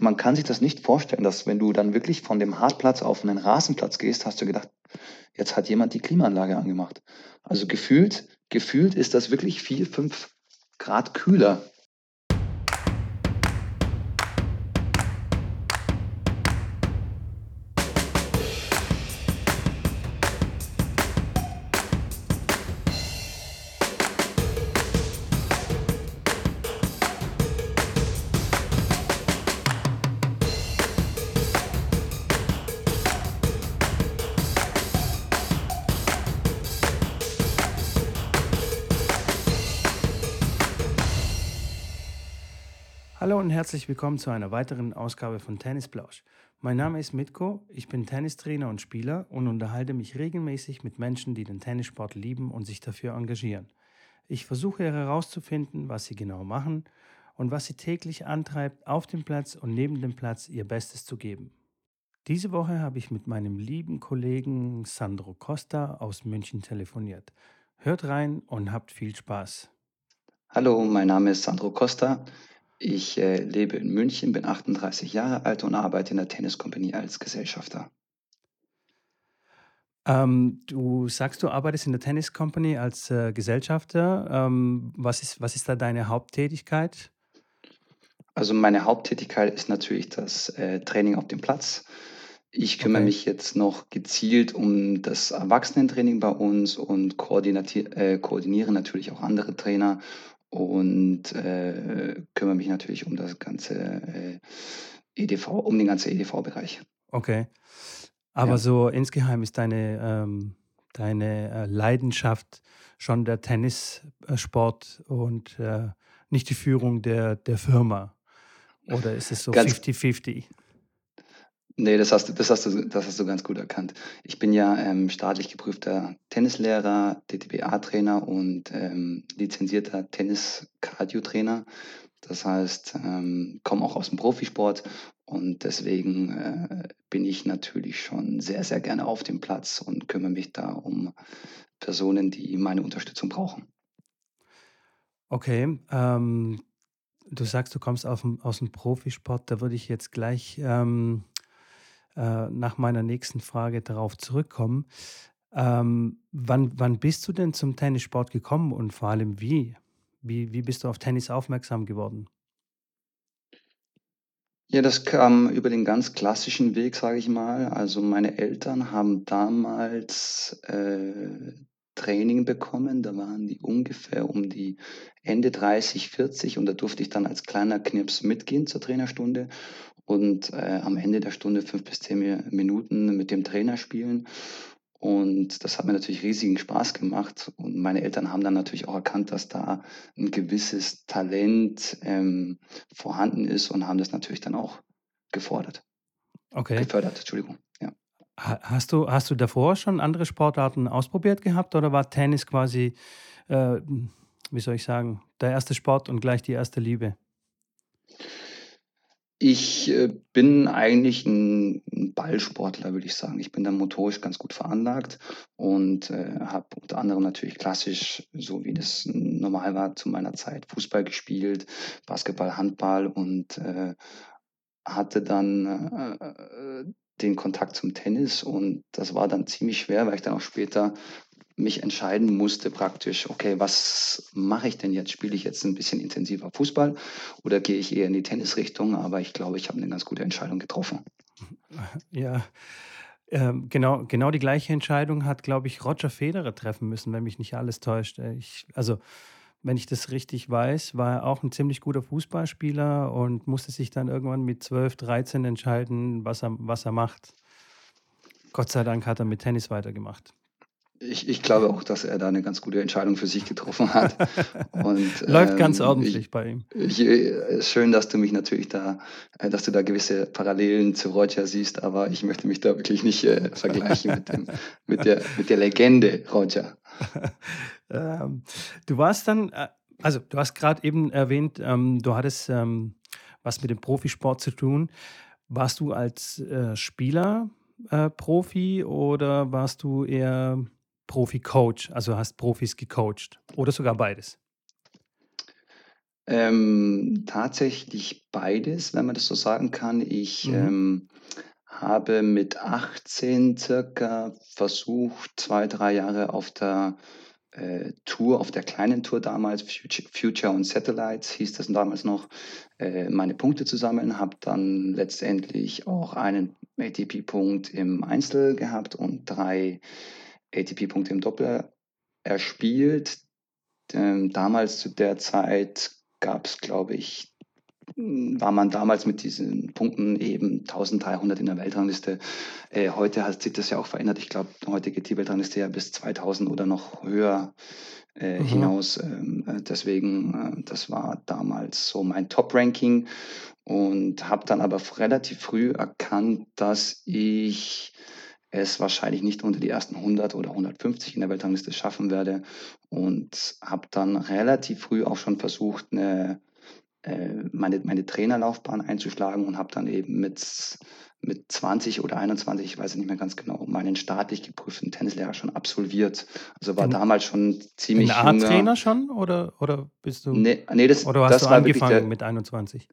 man kann sich das nicht vorstellen, dass wenn du dann wirklich von dem Hartplatz auf einen Rasenplatz gehst, hast du gedacht, jetzt hat jemand die Klimaanlage angemacht. Also gefühlt, gefühlt ist das wirklich vier, fünf Grad kühler herzlich willkommen zu einer weiteren Ausgabe von Tennis Plausch. Mein Name ist Mitko, ich bin Tennistrainer und Spieler und unterhalte mich regelmäßig mit Menschen, die den Tennissport lieben und sich dafür engagieren. Ich versuche herauszufinden, was sie genau machen und was sie täglich antreibt, auf dem Platz und neben dem Platz ihr Bestes zu geben. Diese Woche habe ich mit meinem lieben Kollegen Sandro Costa aus München telefoniert. Hört rein und habt viel Spaß. Hallo, mein Name ist Sandro Costa. Ich äh, lebe in München, bin 38 Jahre alt und arbeite in der Tenniskompanie als Gesellschafter. Ähm, du sagst, du arbeitest in der Tennis Company als äh, Gesellschafter. Ähm, was ist, was ist da deine Haupttätigkeit? Also meine Haupttätigkeit ist natürlich das äh, Training auf dem Platz. Ich kümmere Okay. mich jetzt noch gezielt um das Erwachsenentraining bei uns und äh, koordiniere natürlich auch andere Trainer und äh, kümmere mich natürlich um das ganze äh, EDV, um den ganzen EDV-Bereich. Okay. Aber Ja. so insgeheim ist deine, ähm, deine äh, Leidenschaft schon der Tennissport und äh, nicht die Führung der, der Firma. Oder ist es so Ganz 50-50? Ne, das hast du das hast du das hast du ganz gut erkannt. Ich bin ja, ähm, staatlich geprüfter Tennislehrer, DTBA-Trainer und, ähm, lizenzierter Tennis-Cardio-Trainer. Das heißt, ähm, komme auch aus dem Profisport und deswegen, äh, bin ich natürlich schon sehr, sehr gerne auf dem Platz und kümmere mich da um Personen, die meine Unterstützung brauchen. Okay. Ähm, du sagst, du kommst auf aus dem Profisport. Da würde ich jetzt gleich ähm, äh, nach meiner nächsten Frage darauf zurückkommen. Ähm, wann, wann bist du denn zum Tennissport gekommen und vor allem wie? Wie, wie bist du auf Tennis aufmerksam geworden? Ja, das kam über den ganz klassischen Weg, sage ich mal. Also, meine Eltern haben damals, äh, Training bekommen. Da waren die ungefähr um die Ende 30, 40 und da durfte ich dann als kleiner Knirps mitgehen zur Trainerstunde und, äh, am Ende der Stunde 5 bis 10 Mi Minuten mit dem Trainer spielen. Und das hat mir natürlich riesigen Spaß gemacht. Und meine Eltern haben dann natürlich auch erkannt, dass da ein gewisses Talent, ähm, vorhanden ist und haben das natürlich dann auch gefordert Okay. gefördert, Entschuldigung, ja. Ha- Hast du, hast du davor schon andere Sportarten ausprobiert gehabt oder war Tennis quasi, äh, wie soll ich sagen, der erste Sport und gleich die erste Liebe? Ich, äh, bin eigentlich ein Ballsportler, würde ich sagen. Ich bin da motorisch ganz gut veranlagt und, äh, habe unter anderem natürlich klassisch, so wie das normal war zu meiner Zeit, Fußball gespielt, Basketball, Handball und, äh, hatte dann, äh, äh, den Kontakt zum Tennis und das war dann ziemlich schwer, weil ich dann auch später mich entscheiden musste praktisch: „Okay, was mache ich denn jetzt? Spiele ich jetzt ein bisschen intensiver Fußball oder gehe ich eher in die Tennisrichtung?“ Aber ich glaube, ich habe eine ganz gute Entscheidung getroffen. Ja, ähm, genau, genau die gleiche Entscheidung hat, glaube ich, Roger Federer treffen müssen, wenn mich nicht alles täuscht. Äh, Ich, also, wenn ich das richtig weiß, war er auch ein ziemlich guter Fußballspieler und musste sich dann irgendwann mit 12, 13 entscheiden, was er, was er macht. Gott sei Dank hat er mit Tennis weitergemacht. Ich ich glaube auch, dass er da eine ganz gute Entscheidung für sich getroffen hat und, Läuft ganz ähm, ich ordentlich bei ihm. ich äh, schön, dass du mich natürlich da äh, dass du da gewisse Parallelen zu Roger siehst, aber ich möchte mich da wirklich nicht, äh, vergleichen mit dem mit der mit der Legende Roger. Ähm, du warst dann, äh, also du hast gerade eben erwähnt, ähm, du hattest ähm, was mit dem Profisport zu tun. Warst du als äh, Spieler äh, Profi oder warst du eher Profi-Coach, also hast Profis gecoacht oder sogar beides? Ähm, tatsächlich beides, wenn man das so sagen kann. Ich, Mhm. ähm, habe mit 18 circa versucht, 2, 3 Jahre auf der, äh, Tour auf der kleinen Tour damals, Futu Future und Satellites hieß das damals noch, äh, meine Punkte zu sammeln. Habe dann letztendlich auch einen ATP-Punkt im Einzel gehabt und 3 ATP-Punkte im Doppel erspielt. Ähm, damals zu der Zeit gab's, glaube ich hm, war man damals mit diesen Punkten eben 1300 in der Weltrangliste. Äh, heute hat sich das ja auch verändert. Ich glaube, heute geht die Weltrangliste ja bis 2000 oder noch höher äh, Mhm. hinaus. Ähm, äh, deswegen, äh, das war damals so mein Top-Ranking und habe dann aber relativ früh erkannt, dass ich es wahrscheinlich nicht unter die ersten 100 oder 150 in der Weltrangliste schaffen werde und habe dann relativ früh auch schon versucht, 'ne äh, meine meine Trainerlaufbahn einzuschlagen und habe dann eben mit mit 20 oder 21, ich weiß es nicht mehr ganz genau, meinen staatlich geprüften Tennislehrer schon absolviert. Also, war 'N damals schon ziemlich junger A-Trainer schon oder oder bist du Ne, ne, das oder hast du das war wirklich angefangen der mit 21?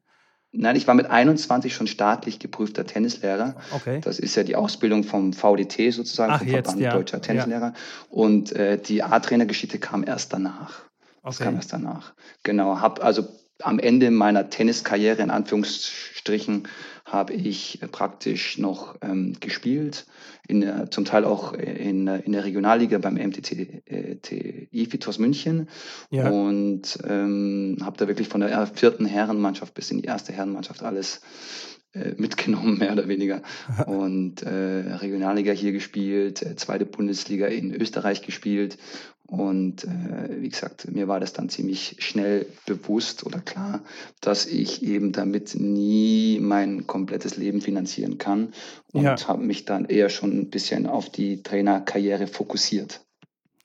Nein, ich war mit 21 schon staatlich geprüfter Tennislehrer. Okay. Das ist ja die Ausbildung vom VDT sozusagen, Ach, vom jetzt, Verband ja, Deutscher ja. Tennislehrer. Und, äh, die A-Trainer-Geschichte kam erst danach. Das kam Okay. erst danach. Genau, habe also am Ende meiner Tenniskarriere in Anführungsstrichen habe ich praktisch noch, ähm, gespielt, in zum Teil auch in in der Regionalliga beim MTC äh, T Ifitos München Ja. und, ähm, habe da wirklich von der er 4. Herrenmannschaft bis in die 1. Herrenmannschaft alles, äh, mitgenommen, mehr oder weniger. Und, äh, Regionalliga hier gespielt, äh, 2. Bundesliga in Österreich gespielt. Und, äh, wie gesagt, mir war das dann ziemlich schnell bewusst oder klar, dass ich eben damit nie mein komplettes Leben finanzieren kann Ja. und habe mich dann eher schon 'n bisschen auf die Trainerkarriere fokussiert.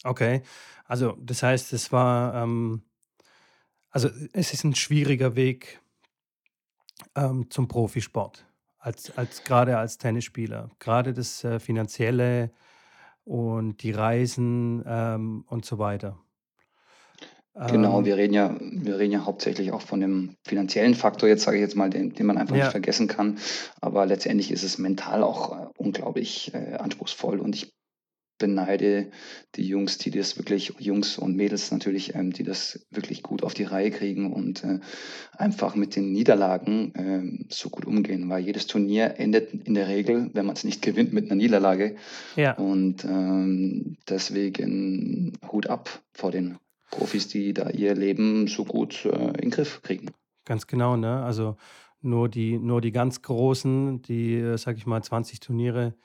Okay. Also, das heißt, es war, ähm also, es ist 'n schwieriger Weg ähm, zum Profisport als als grade als Tennisspieler. Grade das, äh, Finanzielle und die Reisen, ähm, und so weiter. Genau, Ähm wir reden ja wir reden ja hauptsächlich auch von dem finanziellen Faktor jetzt, sage ich jetzt mal, den den man einfach nicht Ja. vergessen kann. Aber letztendlich ist es mental auch, äh, unglaublich, äh, anspruchsvoll und ich beneide die Jungs, die das wirklich Jungs und Mädels natürlich, ähm, die das wirklich gut auf die Reihe kriegen und, äh, einfach mit den Niederlagen, ähm, so gut umgehen, weil jedes Turnier endet in der Regel, wenn man's nicht gewinnt, mit 'ner Niederlage. Ja. Und, ähm, deswegen Hut ab vor den Profis, die da ihr Leben so gut, äh, in Griff kriegen. Ganz genau, ne? Also, nur die nur die ganz Großen, die, äh, sage ich mal, 20 Turniere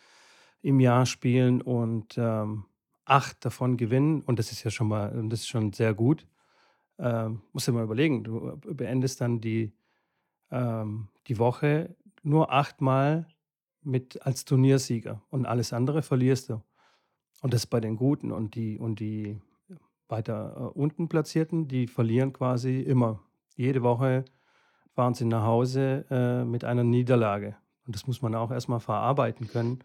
im Jahr spielen und, ähm, 8 davon gewinnen und das ist ja schon mal das ist schon sehr gut. Ähm, musst dir mal überlegen, du beendest dann die ähm, die Woche nur 8 Mal mit als Turniersieger und alles andere verlierst du. Und das bei den Guten und die und die weiter, äh, unten Platzierten, die verlieren quasi immer. Jede Woche fahren sie nach Hause, äh, mit einer Niederlage. Und das muss man auch erst mal verarbeiten können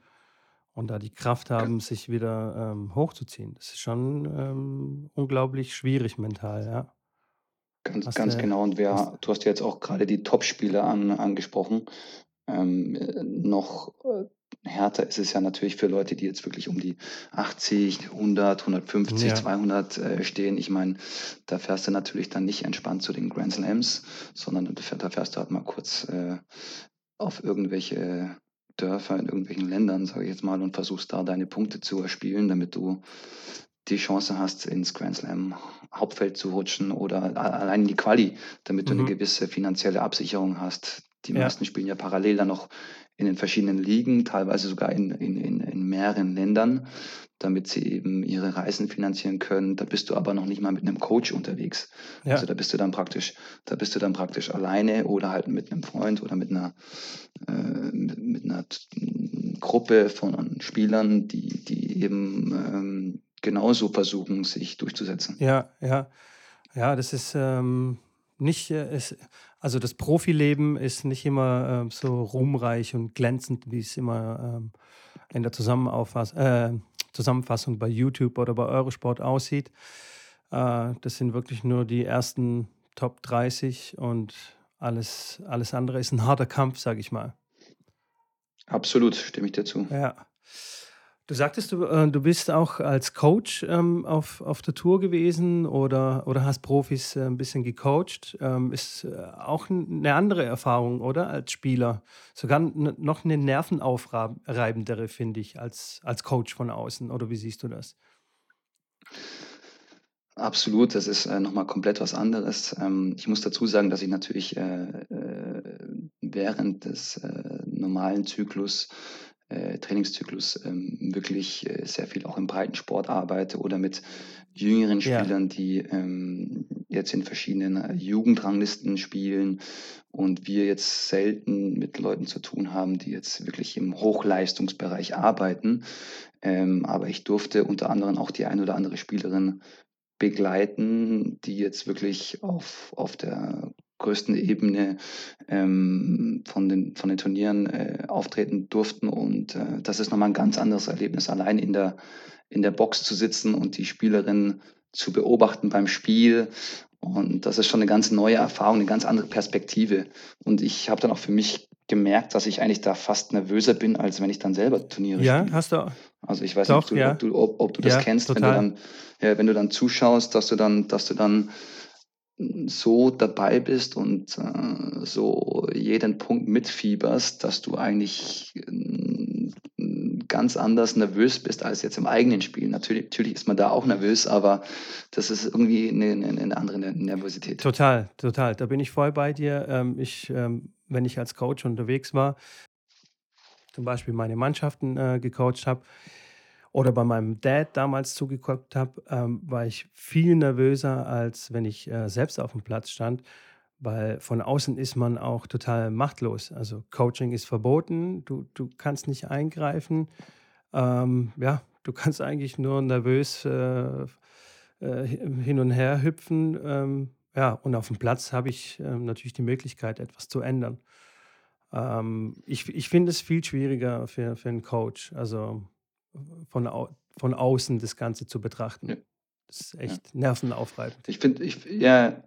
und da die Kraft haben, sich wieder, ähm, hochzuziehen. Das ist schon, ähm, unglaublich schwierig mental, ja. Ganz ganz du genau und wer du hast ja jetzt auch grade die Topspieler an angesprochen. Ähm, äh, noch, äh, härter ist es ja natürlich für Leute, die jetzt wirklich um die 80, 100, 150, Ja. 200, äh, stehen. Ich meine, da fährst du natürlich dann nicht entspannt zu den Grand Slams, sondern da fährst du halt mal kurz, äh, auf irgendwelche Dörfer in irgendwelchen Ländern, sage ich jetzt mal, und versuchst da deine Punkte zu erspielen, damit du die Chance hast, ins Grand Slam Hauptfeld zu rutschen oder allein in die Quali, damit du Mhm. gewisse finanzielle Absicherung hast. Die Ja. meisten spielen ja parallel dann noch in den verschiedenen Ligen, teilweise sogar in in in in mehreren Ländern, damit sie eben ihre Reisen finanzieren können. Da bist du aber noch nicht mal mit 'nem Coach unterwegs. Also, Ja. da bist du dann praktisch da bist du dann praktisch alleine oder halt mit 'nem Freund oder mit 'ner äh, mit mit 'ner t hm, Gruppe von Spielern, die die eben, ähm, genauso versuchen, sich durchzusetzen. Ja, ja. Ja, das ist, ähm, nicht, äh es also, das Profileben ist nicht immer, ähm, so ruhmreich und glänzend, wie's immer, ähm, in der äh, Zusammenfassung bei YouTube oder bei Eurosport aussieht. Äh, das sind wirklich nur die ersten Top 30 und alles, alles andere ist ein harter Kampf, sage ich mal. Absolut, stimme ich dir zu. Ja. Du sagtest, du, äh, du bist auch als Coach ähm, auf, auf der Tour gewesen oder, oder hast Profis äh, ein bisschen gecoacht. Ähm, ist äh, auch eine andere Erfahrung, oder? Als Spieler. Sogar noch eine nervenaufreibendere, finde ich, als, als Coach von außen. Oder wie siehst du das? Absolut, das ist äh, nochmal komplett was anderes. Ähm, ich muss dazu sagen, dass ich natürlich äh, äh, während des äh, normalen Zyklus äh, Trainingszyklus ähm, wirklich äh, sehr viel auch im Breitensport arbeite oder mit jüngeren Ja. Spielern, die ähm, jetzt in verschiedenen äh, Jugendranglisten spielen und wir jetzt selten mit Leuten zu tun haben, die jetzt wirklich im Hochleistungsbereich arbeiten. Ähm, aber ich durfte unter anderem auch die ein oder andere Spielerin begleiten, die jetzt wirklich auf, auf der größten Ebene ähm, von, den, von den Turnieren äh, auftreten durften. Und äh, das ist nochmal ein ganz anderes Erlebnis, allein in der, in der Box zu sitzen und die Spielerin zu beobachten beim Spiel. Und das ist schon eine ganz neue Erfahrung, eine ganz andere Perspektive. Und ich habe dann auch für mich gemerkt, dass ich eigentlich da fast nervöser bin, als wenn ich dann selber Turniere Ja, spiele. hast du. Also ich weiß Doch, nicht, ob du, ja. ob du, ob, ob du das Ja, kennst, wenn du dann, ja, wenn du dann zuschaust, dass du dann, dass du dann so dabei bist und äh, so jeden Punkt mitfieberst, dass du eigentlich äh, ganz anders nervös bist als jetzt im eigenen Spiel. Natürlich, natürlich ist man da auch nervös, aber das ist irgendwie eine, eine, eine andere Nervosität. Total, total. Da bin ich voll bei dir. Ähm, ich, ähm, wenn ich als Coach unterwegs war, zum Beispiel meine Mannschaften äh, gecoacht habe oder bei meinem Dad damals zugeguckt habe, ähm, war ich viel nervöser, als wenn ich äh, selbst auf dem Platz stand, weil von außen ist man auch total machtlos. Also Coaching ist verboten, du, du kannst nicht eingreifen. Ähm, ja, du kannst eigentlich nur nervös äh, äh, hin und her hüpfen. Ähm, ja, und auf dem Platz habe ich ähm, natürlich die Möglichkeit, etwas zu ändern. Ähm, ich ich finde es viel schwieriger für, für einen Coach, also von, au von außen das Ganze zu betrachten. Ja, Das ist ja. echt nervenaufreibend. Ich finde, ich, ja,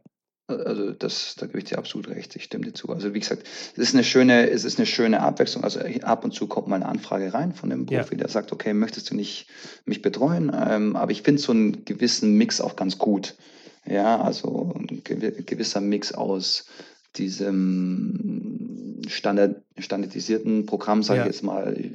also das, da gebe ich dir absolut recht, ich stimme dir zu. Also wie gesagt, es ist eine schöne, es ist eine schöne Abwechslung. Also ab und zu kommt mal eine Anfrage rein von dem Ja, Profi, der sagt, okay, möchtest du nicht mich betreuen? Ähm, aber ich finde so einen gewissen Mix auch ganz gut. Ja, also ein gewi- gewisser Mix aus diesem Standard, standardisierten Programm, sage ich ja, jetzt mal, äh,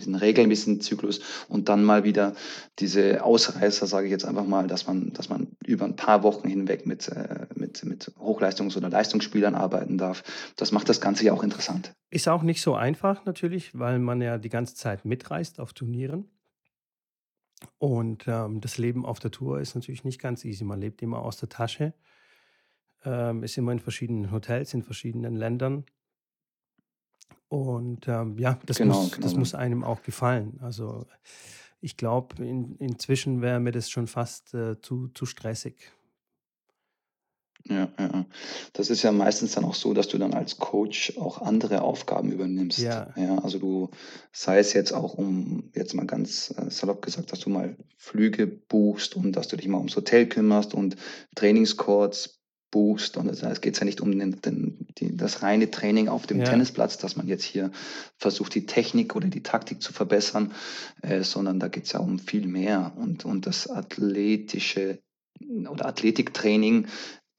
diesen regelmäßigen Zyklus und dann mal wieder diese Ausreißer, sage ich jetzt einfach mal, dass man, dass man über ein paar Wochen hinweg mit, äh, mit, mit Hochleistungs- oder Leistungsspielern arbeiten darf. Das macht das Ganze ja auch interessant. ist auch nicht so einfach natürlich, weil man ja die ganze Zeit mitreist auf Turnieren. Und ähm, das Leben auf der Tour ist natürlich nicht ganz easy. Man lebt immer aus der Tasche, ähm, ist immer in verschiedenen Hotels, in verschiedenen Ländern. Und ähm, ja, das Genau, muss, das genau. muss einem auch gefallen. Also ich glaube, in, inzwischen wäre mir das schon fast äh, zu, zu stressig. Ja, ja. ja. Das ist ja meistens dann auch so, dass du dann als Coach auch andere Aufgaben übernimmst. Ja, Ja, also du, sei es jetzt auch um, jetzt mal ganz äh, salopp gesagt, dass du mal Flüge buchst und dass du dich mal ums Hotel kümmerst und Trainingscourts buchst. Und das heißt, geht ja nicht um den, den, die, das reine Training auf dem ja, Tennisplatz, dass man jetzt hier versucht, die Technik oder die Taktik zu verbessern, äh, sondern da geht es ja um viel mehr. Und, und das athletische oder Athletiktraining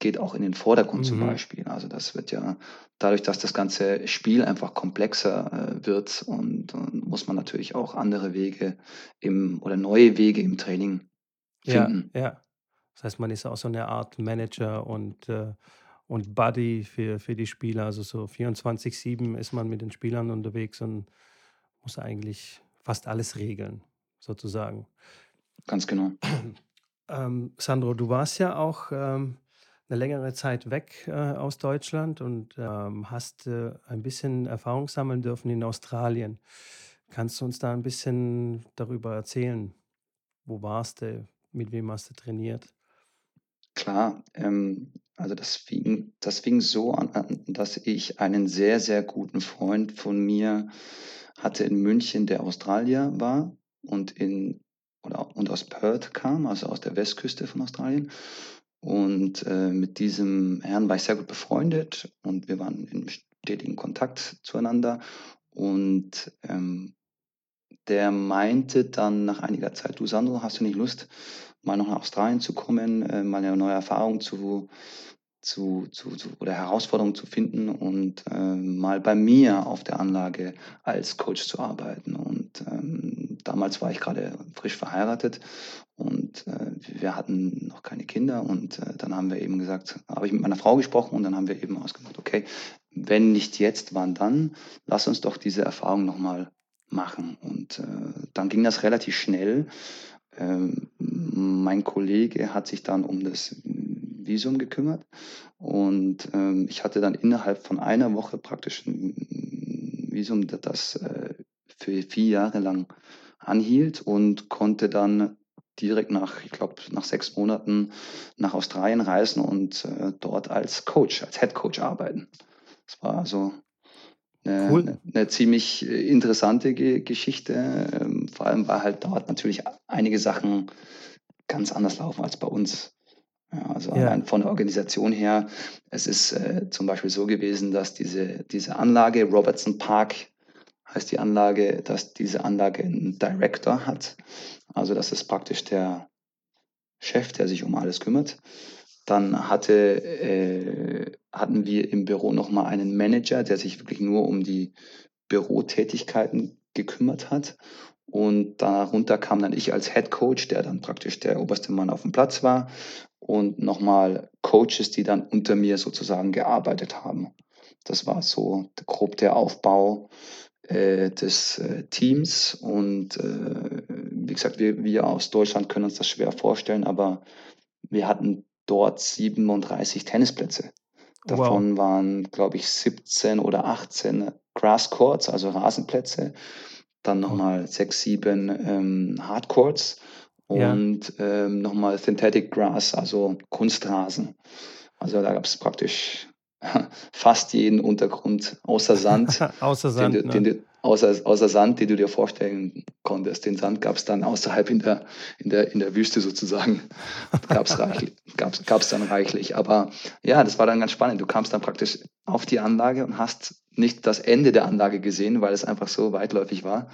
geht auch in den Vordergrund zum mhm. Beispiel. Also das wird ja dadurch, dass das ganze Spiel einfach komplexer äh, wird und, und muss man natürlich auch andere Wege im oder neue Wege im Training Ja, finden. ja. Das heißt, man ist auch so eine Art Manager und, äh, und Buddy für, für die Spieler. Also so 24-7 ist man mit den Spielern unterwegs und muss eigentlich fast alles regeln, sozusagen. Ganz genau. Ähm, Sandro, du warst ja auch ähm, eine längere Zeit weg äh, aus Deutschland und ähm, hast äh, ein bisschen Erfahrung sammeln dürfen in Australien. Kannst du uns da ein bisschen darüber erzählen? Wo warst du? Mit wem hast du trainiert? Klar, ähm, also das fing, das fing so an, dass ich einen sehr, sehr guten Freund von mir hatte in München, der Australier war und in oder und aus Perth kam, also aus der Westküste von Australien. Und äh, mit diesem Herrn war ich sehr gut befreundet und wir waren in stetigen Kontakt zueinander. Und ähm, der meinte dann nach einiger Zeit, du Sandro, hast du nicht Lust, mal noch nach Australien zu kommen, äh, mal eine neue Erfahrung zu, zu, zu, zu oder Herausforderungen zu finden und äh, mal bei mir auf der Anlage als Coach zu arbeiten. Und ähm, damals war ich gerade frisch verheiratet und äh, wir hatten noch keine Kinder und äh, dann haben wir eben gesagt, habe ich mit meiner Frau gesprochen und dann haben wir eben ausgemacht, okay, wenn nicht jetzt, wann dann? Lass uns doch diese Erfahrung nochmal machen. Und äh, dann ging das relativ schnell. Ähm, mein Kollege hat sich dann um das Visum gekümmert und ähm, ich hatte dann innerhalb von einer Woche praktisch ein Visum, das äh, für vier Jahre lang anhielt und konnte dann direkt nach, ich glaube, nach sechs Monaten nach Australien reisen und äh, dort als Coach, als Head Coach arbeiten. Das war also eine, cool. eine, eine ziemlich äh, interessante Ge Geschichte. Ähm, vor allem, weil halt dort natürlich einige Sachen ganz anders laufen als bei uns. Ja, also ja. von der Organisation her, es ist äh, zum Beispiel so gewesen, dass diese, diese Anlage, Robertson Park heißt die Anlage, dass diese Anlage einen Director hat. Also das ist praktisch der Chef, der sich um alles kümmert. Dann hatte, äh, hatten wir im Büro nochmal einen Manager, der sich wirklich nur um die Bürotätigkeiten gekümmert hat. Und darunter kam dann ich als Head Coach, der dann praktisch der oberste Mann auf dem Platz war. Und nochmal Coaches, die dann unter mir sozusagen gearbeitet haben. Das war so grob der Aufbau äh, des äh, Teams. Und äh, wie gesagt, wir, wir aus Deutschland können uns das schwer vorstellen, aber wir hatten dort 37 Tennisplätze. Davon wow. waren, glaube ich, 17 oder 18 Grass Courts, also Rasenplätze. Dann nochmal 6, 7 ähm, Hardcourts und ja. ähm, nochmal Synthetic Grass, also Kunstrasen. Also da gab es praktisch fast jeden Untergrund außer Sand. außer Sand. Den, ne? den, außer, außer Sand, den du dir vorstellen konntest. Den Sand gab es dann außerhalb in der, in der, in der Wüste sozusagen. Gab es reichlich, gab's, gab's dann reichlich. Aber ja, das war dann ganz spannend. Du kamst dann praktisch auf die Anlage und hast nicht das Ende der Anlage gesehen, weil es einfach so weitläufig war.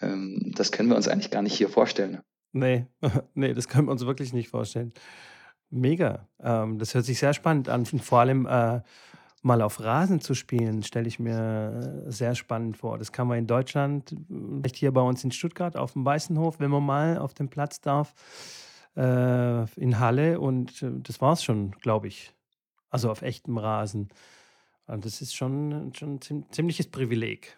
Ähm, das können wir uns eigentlich gar nicht hier vorstellen. Nee, nee, das können wir uns wirklich nicht vorstellen. Mega. Ähm, das hört sich sehr spannend an. vor allem äh, mal auf Rasen zu spielen, stelle ich mir äh, sehr spannend vor. Das kann man in Deutschland, vielleicht hier bei uns in Stuttgart auf dem Weißenhof, wenn man mal auf dem Platz darf, äh, in Halle und äh, das war es schon, glaube ich. Also auf echtem Rasen. Und das ist schon, schon ein ziemliches Privileg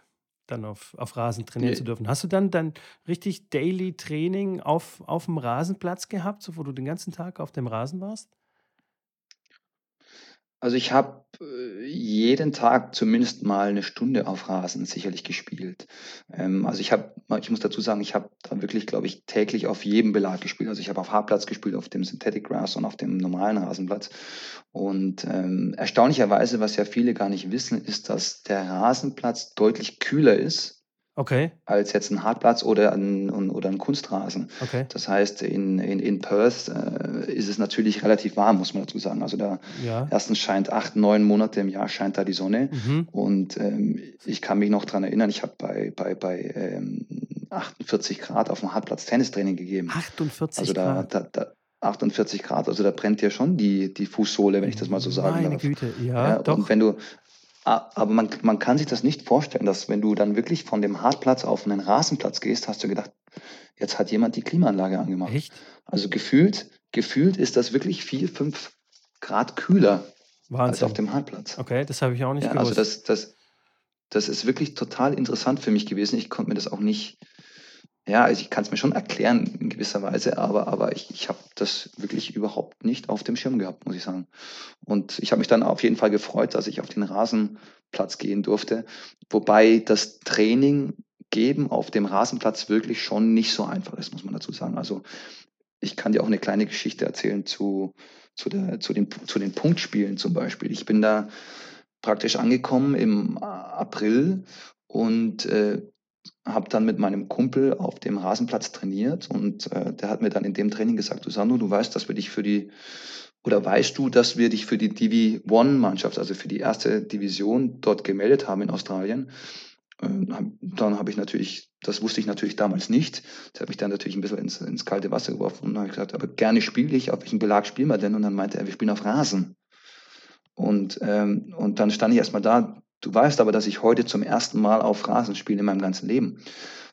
dann auf, auf Rasen trainieren nee. zu dürfen. Hast du dann dann richtig Daily Training auf, auf dem Rasenplatz gehabt, so wo du den ganzen Tag auf dem Rasen warst? Also ich habe äh, jeden Tag zumindest mal eine Stunde auf Rasen sicherlich gespielt. Ähm, also ich habe, ich muss dazu sagen, ich habe da wirklich, glaube ich, täglich auf jedem Belag gespielt. Also ich habe auf Hartplatz gespielt, auf dem Synthetic Grass und auf dem normalen Rasenplatz. Und ähm, erstaunlicherweise, was ja viele gar nicht wissen, ist, dass der Rasenplatz deutlich kühler ist Okay. als jetzt ein Hartplatz oder ein, oder ein Kunstrasen. Okay. Das heißt, in, in, in Perth äh, ist es natürlich relativ warm, muss man dazu sagen. Also da Ja. erstens scheint acht, neun Monate im Jahr scheint da die Sonne. Mhm. Und ähm, ich kann mich noch daran erinnern, ich habe bei, bei, bei ähm, 48 Grad auf dem Hartplatz Tennistraining gegeben. 48 Also da, Grad. da, da 28 Grad, also da brennt ja schon die, die Fußsohle, wenn ich das mal so sagen Meine darf. Güte, ja, Ja, doch. und wenn du, aber man, man kann sich das nicht vorstellen, dass wenn du dann wirklich von dem Hartplatz auf einen Rasenplatz gehst, hast du gedacht, jetzt hat jemand die Klimaanlage angemacht. Echt? Also gefühlt, gefühlt ist das wirklich vier, fünf Grad kühler als auf dem Hartplatz. Okay, das habe ich auch nicht Ja, also gewusst. das, das, das ist wirklich total interessant für mich gewesen. Ich konnte mir das auch nicht, ja, also ich kann es mir schon erklären in gewisser Weise, aber, aber ich, ich habe das wirklich überhaupt nicht auf dem Schirm gehabt, muss ich sagen. Und ich habe mich dann auf jeden Fall gefreut, dass ich auf den Rasenplatz gehen durfte. Wobei das Training geben auf dem Rasenplatz wirklich schon nicht so einfach ist, muss man dazu sagen. Also ich kann dir auch eine kleine Geschichte erzählen zu, zu, der, zu, den, zu den Punktspielen zum Beispiel. Ich bin da praktisch angekommen im April und äh, habe dann mit meinem Kumpel auf dem Rasenplatz trainiert und äh, der hat mir dann in dem Training gesagt, du Sandro, du weißt, dass wir dich für die oder weißt du, dass wir dich für die Divi One Mannschaft, also für die erste Division dort gemeldet haben in Australien? Ähm, dann habe ich natürlich, das wusste ich natürlich damals nicht. Das hat mich dann natürlich ein bisschen ins, ins kalte Wasser geworfen und habe ich gesagt, aber gerne spiele ich, auf welchen Belag spielen wir denn? Und dann meinte er, wir spielen auf Rasen. Und, ähm, und dann stand ich erstmal da, du weißt aber, dass ich heute zum ersten Mal auf Rasen spiele in meinem ganzen Leben.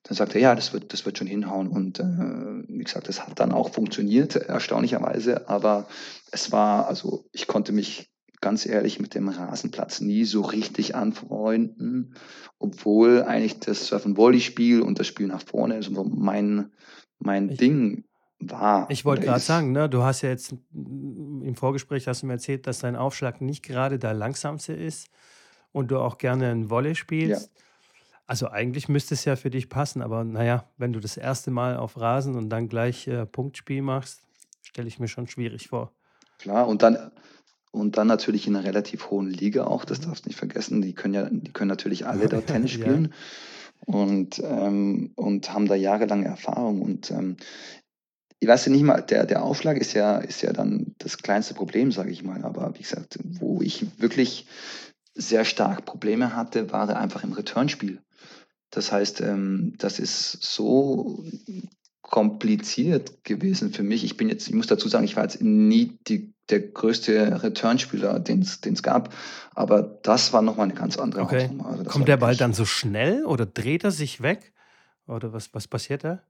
Dann sagte er, ja, das wird, das wird schon hinhauen. Und äh, wie gesagt, das hat dann auch funktioniert, erstaunlicherweise. Aber es war, also ich konnte mich ganz ehrlich mit dem Rasenplatz nie so richtig anfreunden, obwohl eigentlich das Surfen-Volley-Spiel und das Spiel nach vorne so mein, mein Ich, Ding war ich wollte gerade sagen, ne, du hast ja jetzt im Vorgespräch hast du mir erzählt, dass dein Aufschlag nicht gerade der langsamste ist und du auch gerne ein Volley Ja, spielst. Also eigentlich müsste es ja für dich passen, aber naja, wenn du das erste Mal auf Rasen und dann gleich äh, Punktspiel machst, stelle ich mir schon schwierig vor. klar. Und dann, und dann natürlich in einer relativ hohen Liga auch, das darfst du nicht vergessen. Die können ja, die können natürlich alle dort Tennis Ja, spielen und, ähm, und haben da jahrelange Erfahrung. Und ähm, ich weiß ja nicht mal, der, der Aufschlag ist ja, ist ja dann das kleinste Problem, sage ich mal. Aber wie gesagt, wo ich wirklich sehr stark Probleme hatte, war einfach im Returnspiel. Das heißt, ähm, das ist so kompliziert gewesen für mich. Ich bin jetzt, ich muss dazu sagen, ich war jetzt nie die, der größte Returnspieler, den es gab, aber das war nochmal eine ganz andere okay. Hausnummer. Also Kommt der Ball dann so schnell oder dreht er sich weg? Oder was, was passiert da?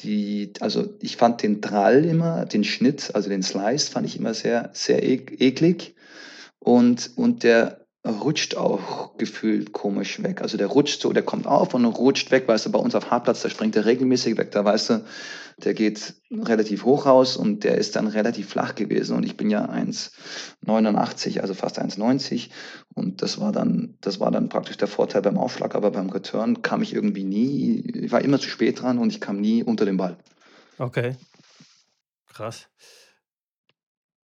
die, also ich fand den Drall immer, den Schnitt, also den Slice, fand ich immer sehr, sehr ek eklig. Und, und der rutscht auch gefühlt komisch weg. Also der rutscht so, der kommt auf und rutscht weg, weißt du, bei uns auf Hartplatz, da springt er regelmäßig weg, da weißt du, der geht relativ hoch raus und der ist dann relativ flach gewesen und ich bin ja 1,89, also fast 1,90 und das war dann, das war dann praktisch der Vorteil beim Aufschlag, aber beim Return kam ich irgendwie nie, ich war immer zu spät dran und ich kam nie unter den Ball. Okay, krass.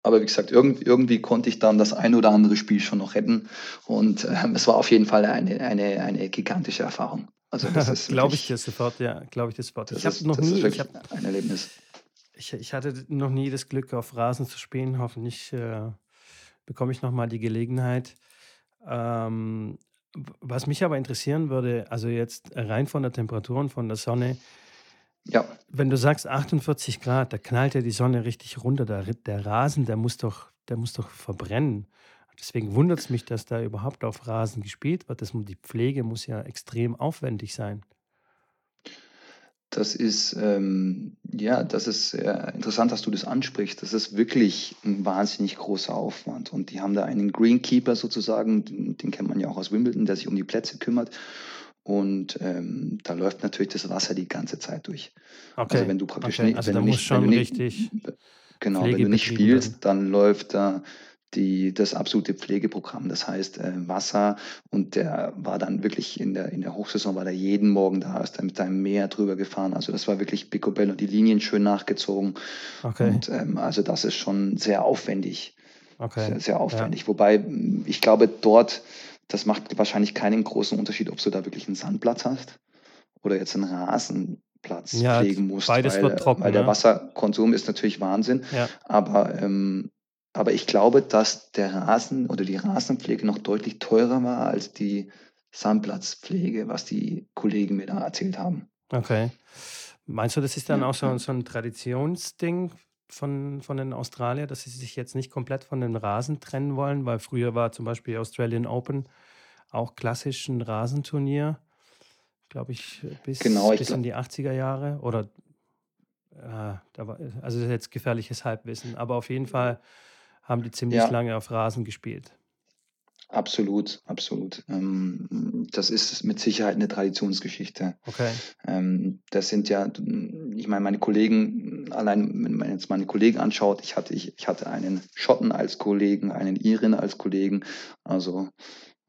Aber wie gesagt, irgendwie, irgendwie konnte ich dann das ein oder andere Spiel schon noch retten. Und ähm, es war auf jeden Fall eine, eine, eine gigantische Erfahrung. Also das ist Glaube ich dir sofort, ja, glaube ich dir sofort. Ich habe noch ist, das ist nie, ich wirklich habe, ein Erlebnis. ich, ich hatte noch nie das Glück, auf Rasen zu spielen. Hoffentlich äh, bekomme ich noch mal die Gelegenheit. Ähm, was mich aber interessieren würde, also jetzt rein von der Temperatur und von der Sonne, Ja, wenn du sagst 48 Grad, da knallt ja die Sonne richtig runter. Der, der Rasen, der muss doch, der muss doch verbrennen. Deswegen wundert es mich, dass da überhaupt auf Rasen gespielt wird. Das, die Pflege muss ja extrem aufwendig sein. das ist, ähm, ja, das ist sehr interessant, dass du das ansprichst. Das ist wirklich ein wahnsinnig großer Aufwand. Und die haben da einen Greenkeeper sozusagen, den, den kennt man ja auch aus Wimbledon, der sich um die Plätze kümmert. Und ähm, da läuft natürlich das Wasser die ganze Zeit durch. Also Okay, wenn du praktisch okay. nicht, Also wenn du nicht, wenn du nicht, richtig genau, wenn du nicht spielst, dann läuft da die, das absolute Pflegeprogramm. Das heißt äh, Wasser und der war dann wirklich in der, in der Hochsaison, war der jeden Morgen da, ist dann mit seinem Meer drüber gefahren. Also das war wirklich Picobello, die Linien schön nachgezogen. Okay, Und ähm, also das ist schon sehr aufwendig, okay. sehr, sehr Ja, aufwendig. Wobei mh, ich glaube dort, das macht wahrscheinlich keinen großen Unterschied, ob du da wirklich einen Sandplatz hast oder jetzt einen Rasenplatz ja, pflegen musst, beides weil, wird weil trocken, der ne? Wasserkonsum ist natürlich Wahnsinn. Ja, Aber, ähm, aber ich glaube, dass der Rasen oder die Rasenpflege noch deutlich teurer war als die Sandplatzpflege, was die Kollegen mir da erzählt haben. okay. Meinst du, das ist dann Ja, auch so, ja. so ein Traditionsding von, von den Australier, dass sie sich jetzt nicht komplett von dem Rasen trennen wollen? Weil früher war zum Beispiel Australian Open auch klassisch ein Rasenturnier, glaube ich, bis, Genau, ich bis in glaube, die 80er Jahre. Oder, äh, da war, also das ist jetzt gefährliches Halbwissen. Aber auf jeden Fall haben die ziemlich ja, lange auf Rasen gespielt. Absolut, absolut. Ähm, das ist mit Sicherheit eine Traditionsgeschichte. Okay, Ähm, das sind ja, ich meine, meine Kollegen, allein wenn man jetzt meine Kollegen anschaut, ich hatte, ich, ich hatte einen Schotten als Kollegen, einen Iren als Kollegen, also,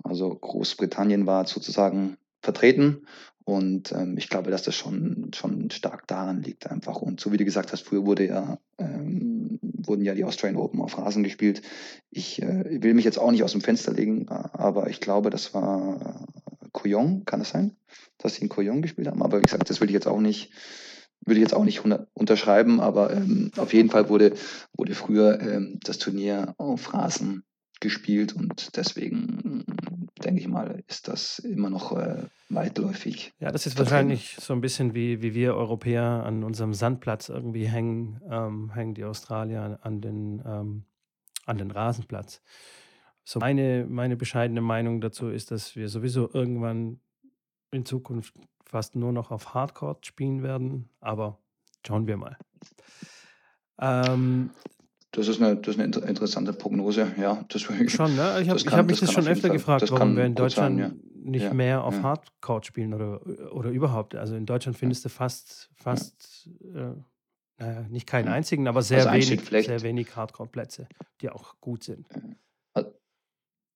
also Großbritannien war sozusagen vertreten und ähm, ich glaube, dass das schon, schon stark daran liegt einfach. Und so wie du gesagt hast, früher wurde ja, ähm, wurden ja die Australian Open auf Rasen gespielt. Ich äh, will mich jetzt auch nicht aus dem Fenster legen, aber ich glaube, das war Kooyong, kann das sein? dass sie in Kooyong gespielt haben. Aber wie gesagt, das will ich jetzt auch nicht, würde ich jetzt auch nicht unterschreiben, aber ähm, auf jeden Fall wurde, wurde früher ähm, das Turnier auf Rasen gespielt und deswegen denke ich mal, ist das immer noch äh, weitläufig. Ja, das ist wahrscheinlich so ein bisschen wie, wie wir Europäer an unserem Sandplatz irgendwie hängen, ähm, hängen die Australier an den, ähm, an den Rasenplatz. So meine, meine bescheidene Meinung dazu ist, dass wir sowieso irgendwann in Zukunft fast nur noch auf Hardcore spielen werden, aber schauen wir mal. Ähm, das ist eine, das ist eine interessante Prognose, ja. Das, schon, ne? Ich habe hab mich das, das schon öfter Fall, gefragt, warum wir in Deutschland sein, ja. nicht ja, mehr auf ja. Hardcore spielen oder, oder überhaupt. Also in Deutschland findest du fast, fast äh, naja, nicht keinen einzigen, aber sehr also wenig, sehr wenig Hardcore-Plätze, die auch gut sind.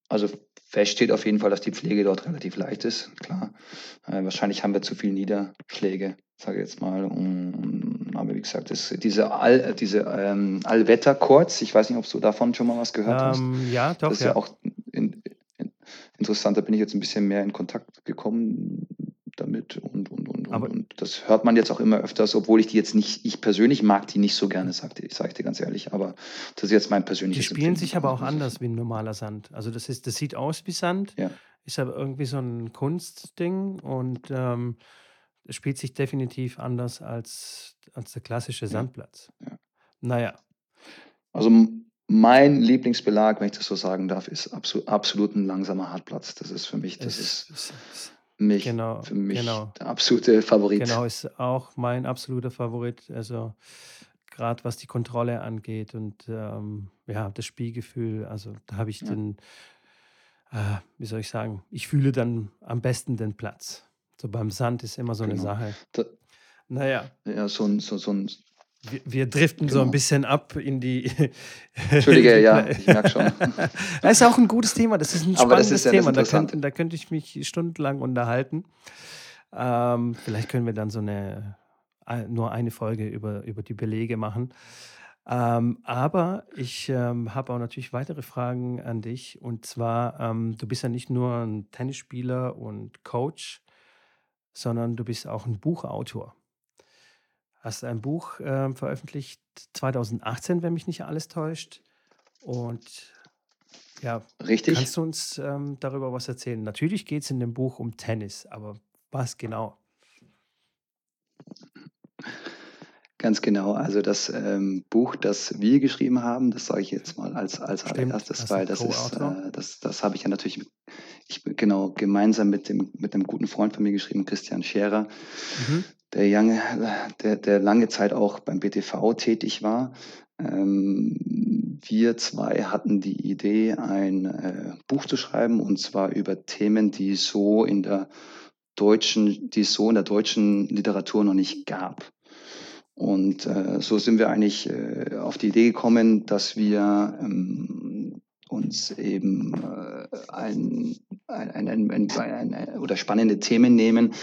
Also fest steht auf jeden Fall, dass die Pflege dort relativ leicht ist, klar. Äh, wahrscheinlich haben wir zu viele Niederschläge, sage jetzt mal. Und, aber wie gesagt, das, diese, All, diese ähm, Allwetter-Chords, ich weiß nicht, ob du davon schon mal was gehört um, hast. Ähm, ja, doch. Das ist ja, ja auch in, in, interessant, da bin ich jetzt ein bisschen mehr in Kontakt gekommen damit und, und, und, aber und das hört man jetzt auch immer öfters, obwohl ich die jetzt nicht, ich persönlich mag die nicht so gerne, sagte ich, sage ich dir ganz ehrlich, aber das ist jetzt mein persönliches Die spielen sich aber auch anders wie ein normaler Sand. Also das ist, das sieht aus wie Sand, ja. ist aber irgendwie so ein Kunstding und ähm, spielt sich definitiv anders als, als der klassische Sandplatz. Ja. Ja. Naja. Also mein Lieblingsbelag, wenn ich das so sagen darf, ist absolut, absolut ein langsamer Hartplatz. Das ist für mich, das es, ist mich, genau, für mich genau. der absolute Favorit. Genau, ist auch mein absoluter Favorit. Also gerade was die Kontrolle angeht und ähm, ja, das Spielgefühl. Also da habe ich ja. den, äh, wie soll ich sagen, ich fühle dann am besten den Platz. So beim Sand ist immer so genau. eine Sache. Da, naja. Ja, so ein, so, so ein wir, wir driften genau. so ein genau. bisschen ab in die. Entschuldige, ja, ich merke schon. das ist auch ein gutes Thema, das ist ein spannendes ist ja Thema. Da könnte, da könnte ich mich stundenlang unterhalten. Ähm, vielleicht können wir dann so eine, nur eine Folge über, über die Belege machen. Ähm, aber ich ähm, habe auch natürlich weitere Fragen an dich. Und zwar, ähm, du bist ja nicht nur ein Tennisspieler und Coach, sondern du bist auch ein Buchautor hast ein Buch äh, veröffentlicht 2018, wenn mich nicht alles täuscht. Und ja, Richtig. kannst du uns ähm, darüber was erzählen? Natürlich geht es in dem Buch um Tennis, aber was genau? Ganz genau. Also das ähm, Buch, das wir geschrieben haben, das sage ich jetzt mal als, als allererstes, weil das ist, äh, das, das habe ich ja natürlich ich, genau gemeinsam mit dem, mit einem guten Freund von mir geschrieben, Christian Scherer. Mhm der, lange, der, der lange Zeit auch beim BTV tätig war. Ähm, wir zwei hatten die Idee, ein äh, Buch zu schreiben, und zwar über Themen, die so in der deutschen, die es so in der deutschen Literatur noch nicht gab. Und äh, so sind wir eigentlich äh, auf die Idee gekommen, dass wir ähm, uns eben äh, ein, ein, ein, ein, oder spannende Themen nehmen,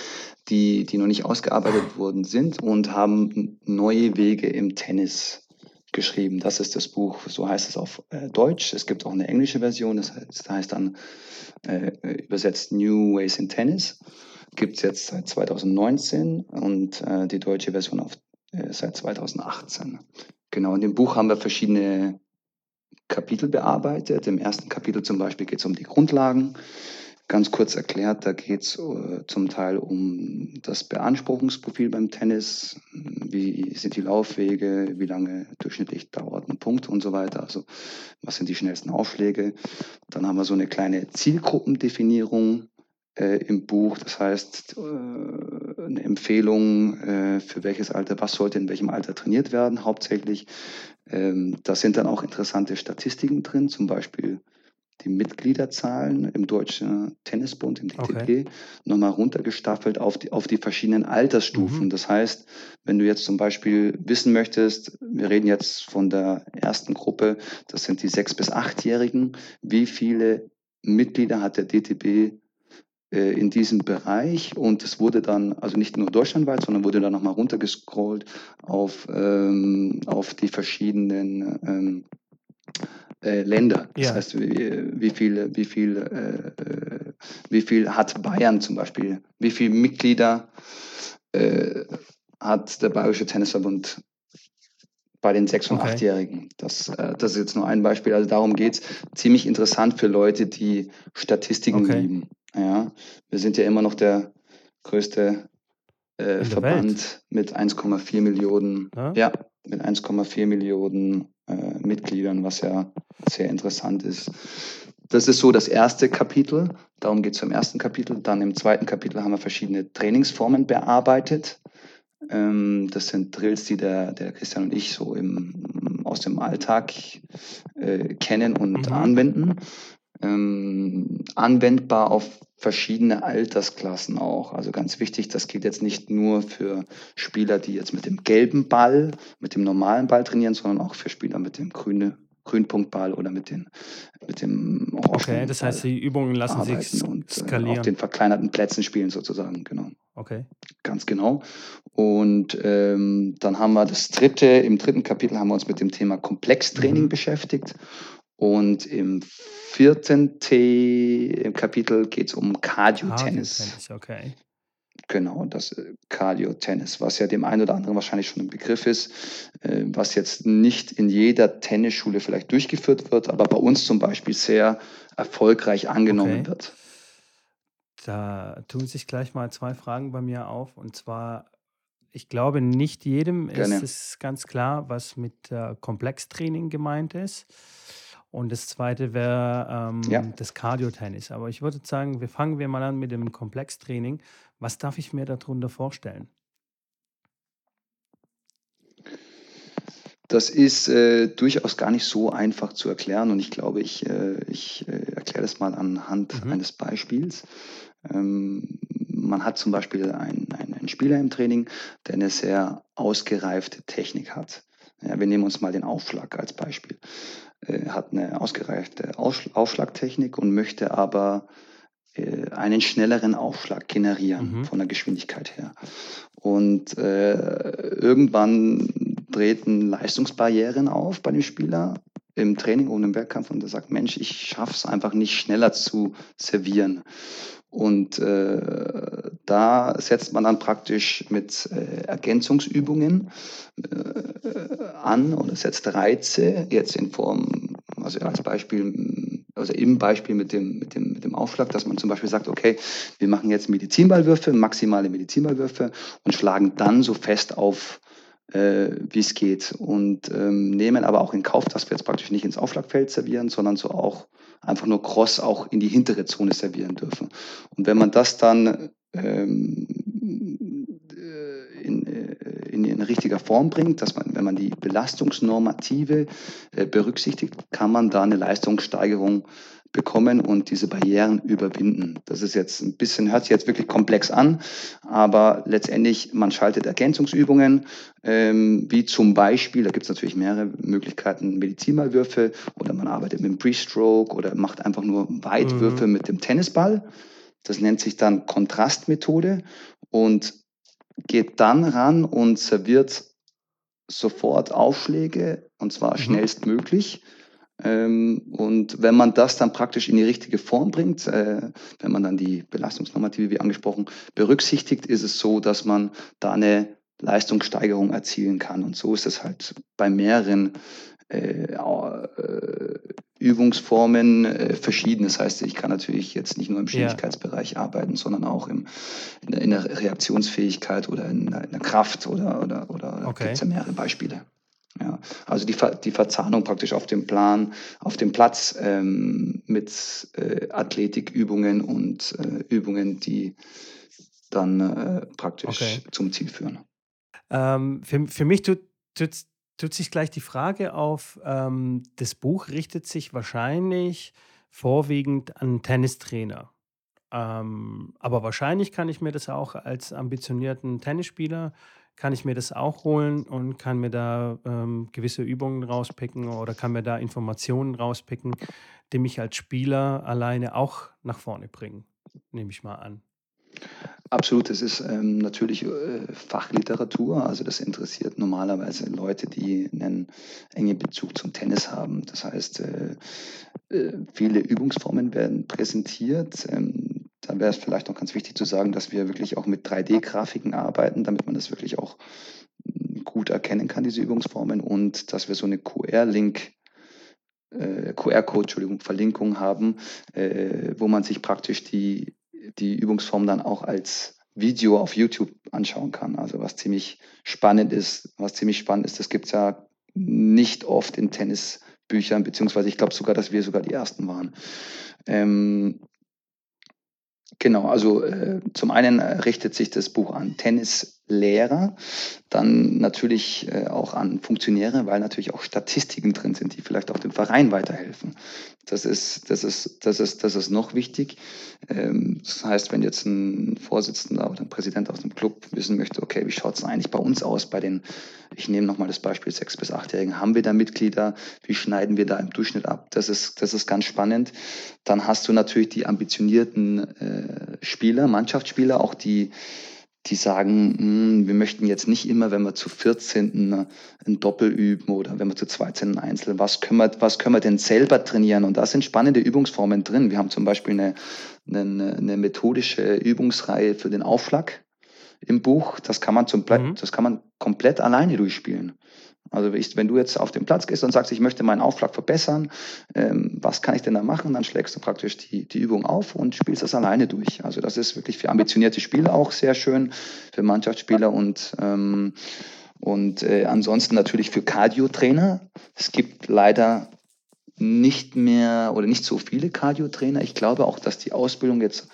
die, die noch nicht ausgearbeitet worden sind und haben neue Wege im Tennis geschrieben. Das ist das Buch, so heißt es auf äh, Deutsch. Es gibt auch eine englische Version, das heißt, das heißt dann äh, übersetzt New Ways in Tennis. Gibt es jetzt seit 2019 und äh, die deutsche Version auf, äh, seit 2018. Genau, in dem Buch haben wir verschiedene Kapitel bearbeitet. Im ersten Kapitel zum Beispiel geht es um die Grundlagen. Ganz kurz erklärt, da geht es uh, zum Teil um das Beanspruchungsprofil beim Tennis, wie sind die Laufwege, wie lange durchschnittlich dauert ein Punkt und so weiter, also was sind die schnellsten Aufschläge. Dann haben wir so eine kleine Zielgruppendefinierung äh, im Buch, das heißt äh, eine Empfehlung äh, für welches Alter, was sollte in welchem Alter trainiert werden, hauptsächlich. Ähm, da sind dann auch interessante Statistiken drin, zum Beispiel die Mitgliederzahlen im Deutschen Tennisbund, im DTB, okay. nochmal runtergestaffelt auf die, auf die verschiedenen Altersstufen. Mhm. Das heißt, wenn du jetzt zum Beispiel wissen möchtest, wir reden jetzt von der ersten Gruppe, das sind die sechs- bis achtjährigen, wie viele Mitglieder hat der DTB in diesem Bereich und es wurde dann, also nicht nur deutschlandweit, sondern wurde dann nochmal runtergescrollt auf, ähm, auf die verschiedenen ähm, äh, Länder. Das ja. heißt, wie, wie viel, wie viel, äh, wie viel hat Bayern zum Beispiel? Wie viele Mitglieder äh, hat der Bayerische Tennisverbund bei den 6- und Okay. 8-Jährigen. Das, äh, das ist jetzt nur ein Beispiel. Also darum geht es. Ziemlich interessant für Leute, die Statistiken Okay. lieben. Ja, wir sind ja immer noch der größte äh, der Welt. Verband mit 1,4 Millionen, Ne? ja, mit 1,4 Millionen äh, Mitgliedern, was ja sehr interessant ist. Das ist so das erste Kapitel. Darum geht es im ersten Kapitel. Dann im zweiten Kapitel haben wir verschiedene Trainingsformen bearbeitet. Ähm, das sind Drills, die der, der Christian und ich so im, aus dem Alltag äh, kennen und Mhm. anwenden. Ähm, anwendbar auf verschiedene Altersklassen auch. Also ganz wichtig, das gilt jetzt nicht nur für Spieler, die jetzt mit dem gelben Ball, mit dem normalen Ball trainieren, sondern auch für Spieler mit dem grüne, Grünpunktball oder mit, den, mit dem Okay, das heißt, die Übungen lassen sich äh, auf skalieren. den verkleinerten Plätzen spielen sozusagen, genau. Okay. Ganz genau. Und ähm, dann haben wir das dritte, im dritten Kapitel haben wir uns mit dem Thema Komplextraining Mhm. beschäftigt. Und im vierten T im Kapitel geht es um Cardio-Tennis. Cardio-Tennis, okay. Genau, das äh, Cardio-Tennis, was ja dem einen oder anderen wahrscheinlich schon ein Begriff ist, äh, was jetzt nicht in jeder Tennisschule vielleicht durchgeführt wird, aber bei uns zum Beispiel sehr erfolgreich angenommen Okay. wird. Da tun sich gleich mal zwei Fragen bei mir auf. Und zwar, ich glaube, nicht jedem ist Gerne. es ganz klar, was mit äh, Komplextraining gemeint ist. Und das zweite wäre Ja. ähm, das Cardio-Tennis. Aber ich würde sagen, wir fangen wir mal an mit dem Komplextraining. Was darf ich mir darunter vorstellen? Das ist äh, durchaus gar nicht so einfach zu erklären und ich glaube, ich, äh, ich äh, erkläre das mal anhand Mhm. eines Beispiels. Ähm, man hat zum Beispiel einen, einen, einen Spieler im Training, der eine sehr ausgereifte Technik hat. Ja, wir nehmen uns mal den Aufschlag als Beispiel. Äh, hat eine ausgereifte Aufschlagtechnik und möchte aber äh, einen schnelleren Aufschlag generieren Mhm. von der Geschwindigkeit her. Und äh, irgendwann treten Leistungsbarrieren auf bei dem Spieler im Training und im Wettkampf und er sagt, Mensch, ich schaffe es einfach nicht schneller zu servieren. Und äh, da setzt man dann praktisch mit äh, Ergänzungsübungen äh, an oder setzt Reize jetzt in Form, also als Beispiel, also im Beispiel mit dem, mit dem, mit dem Aufschlag, dass man zum Beispiel sagt, okay, wir machen jetzt Medizinballwürfe, maximale Medizinballwürfe und schlagen dann so fest auf, äh, wie es geht. Und ähm, nehmen aber auch in Kauf, dass wir jetzt praktisch nicht ins Aufschlagfeld servieren, sondern so auch einfach nur cross auch in die hintere Zone servieren dürfen. Und wenn man das dann ähm, äh, in, äh, in, in richtiger Form bringt, dass man, wenn man die Belastungsnormative äh, berücksichtigt, kann man da eine Leistungssteigerung bekommen und diese Barrieren überwinden. Das ist jetzt ein bisschen, hört sich jetzt wirklich komplex an, aber letztendlich, man schaltet Ergänzungsübungen, ähm, wie zum Beispiel, da gibt es natürlich mehrere Möglichkeiten, Medizinballwürfe oder man arbeitet mit dem Pre-Stroke oder macht einfach nur Weitwürfe Mhm. mit dem Tennisball. Das nennt sich dann Kontrastmethode und geht dann ran und serviert sofort Aufschläge und zwar Mhm. schnellstmöglich. Ähm, und wenn man das dann praktisch in die richtige Form bringt, äh, wenn man dann die Belastungsnormative, wie angesprochen, berücksichtigt, ist es so, dass man da eine Leistungssteigerung erzielen kann. Und so ist es halt bei mehreren äh, äh, Übungsformen äh, verschieden. Das heißt, ich kann natürlich jetzt nicht nur im Ja. Schnelligkeitsbereich arbeiten, sondern auch im, in, der, in der Reaktionsfähigkeit oder in der, in der Kraft oder, oder, oder gibt Okay. es ja mehrere Beispiele. Ja, also die, Ver die Verzahnung praktisch auf dem Plan, auf dem Platz ähm, mit äh, Athletikübungen und äh, Übungen, die dann äh, praktisch Okay. zum Ziel führen. Ähm, für, für mich tut, tut, tut sich gleich die Frage auf, ähm, das Buch richtet sich wahrscheinlich vorwiegend an Tennistrainer. Ähm, aber wahrscheinlich kann ich mir das auch als ambitionierten Tennisspieler, kann ich mir das auch holen und kann mir da ähm, gewisse Übungen rauspicken oder kann mir da Informationen rauspicken, die mich als Spieler alleine auch nach vorne bringen, nehme ich mal an. Absolut, es ist ähm, natürlich äh, Fachliteratur, also das interessiert normalerweise Leute, die einen engen Bezug zum Tennis haben. Das heißt, äh, äh, viele Übungsformen werden präsentiert. Ähm, da wäre es vielleicht noch ganz wichtig zu sagen, dass wir wirklich auch mit 3D-Grafiken arbeiten, damit man das wirklich auch gut erkennen kann, diese Übungsformen, und dass wir so eine QR-Link äh, QR-Code, Entschuldigung, Verlinkung haben, äh, wo man sich praktisch die, die Übungsform dann auch als Video auf YouTube anschauen kann. Also was ziemlich spannend ist, was ziemlich spannend ist, das gibt es ja nicht oft in Tennisbüchern, beziehungsweise ich glaube sogar, dass wir sogar die ersten waren. Ähm, genau, also äh, zum einen richtet sich das Buch an Tennislehrer, dann natürlich äh, auch an Funktionäre, weil natürlich auch Statistiken drin sind, die vielleicht auch dem Verein weiterhelfen. Das ist, das ist, das ist, das ist noch wichtig. Ähm, das heißt, wenn jetzt ein Vorsitzender oder ein Präsident aus dem Club wissen möchte, okay, wie schaut es eigentlich bei uns aus, bei den, ich nehme nochmal das Beispiel sechs bis achtjährigen, haben wir da Mitglieder, wie schneiden wir da im Durchschnitt ab? Das ist, das ist ganz spannend. Dann hast du natürlich die ambitionierten äh, Spieler, Mannschaftsspieler, auch die die sagen, hm, wir möchten jetzt nicht immer, wenn wir zu 14 ein Doppel üben oder wenn wir zu 12 ein Einzel, was können, wir, was können wir denn selber trainieren? Und da sind spannende Übungsformen drin. Wir haben zum Beispiel eine, eine, eine methodische Übungsreihe für den Aufschlag im Buch. Das kann man, zum, mhm. das kann man komplett alleine durchspielen. Also wenn du jetzt auf den Platz gehst und sagst, ich möchte meinen Aufschlag verbessern, ähm, was kann ich denn da machen? Dann schlägst du praktisch die, die Übung auf und spielst das alleine durch. Also das ist wirklich für ambitionierte Spieler auch sehr schön, für Mannschaftsspieler und, ähm, und äh, ansonsten natürlich für Cardio-Trainer. Es gibt leider nicht mehr oder nicht so viele Cardio-Trainer. Ich glaube auch, dass die Ausbildung jetzt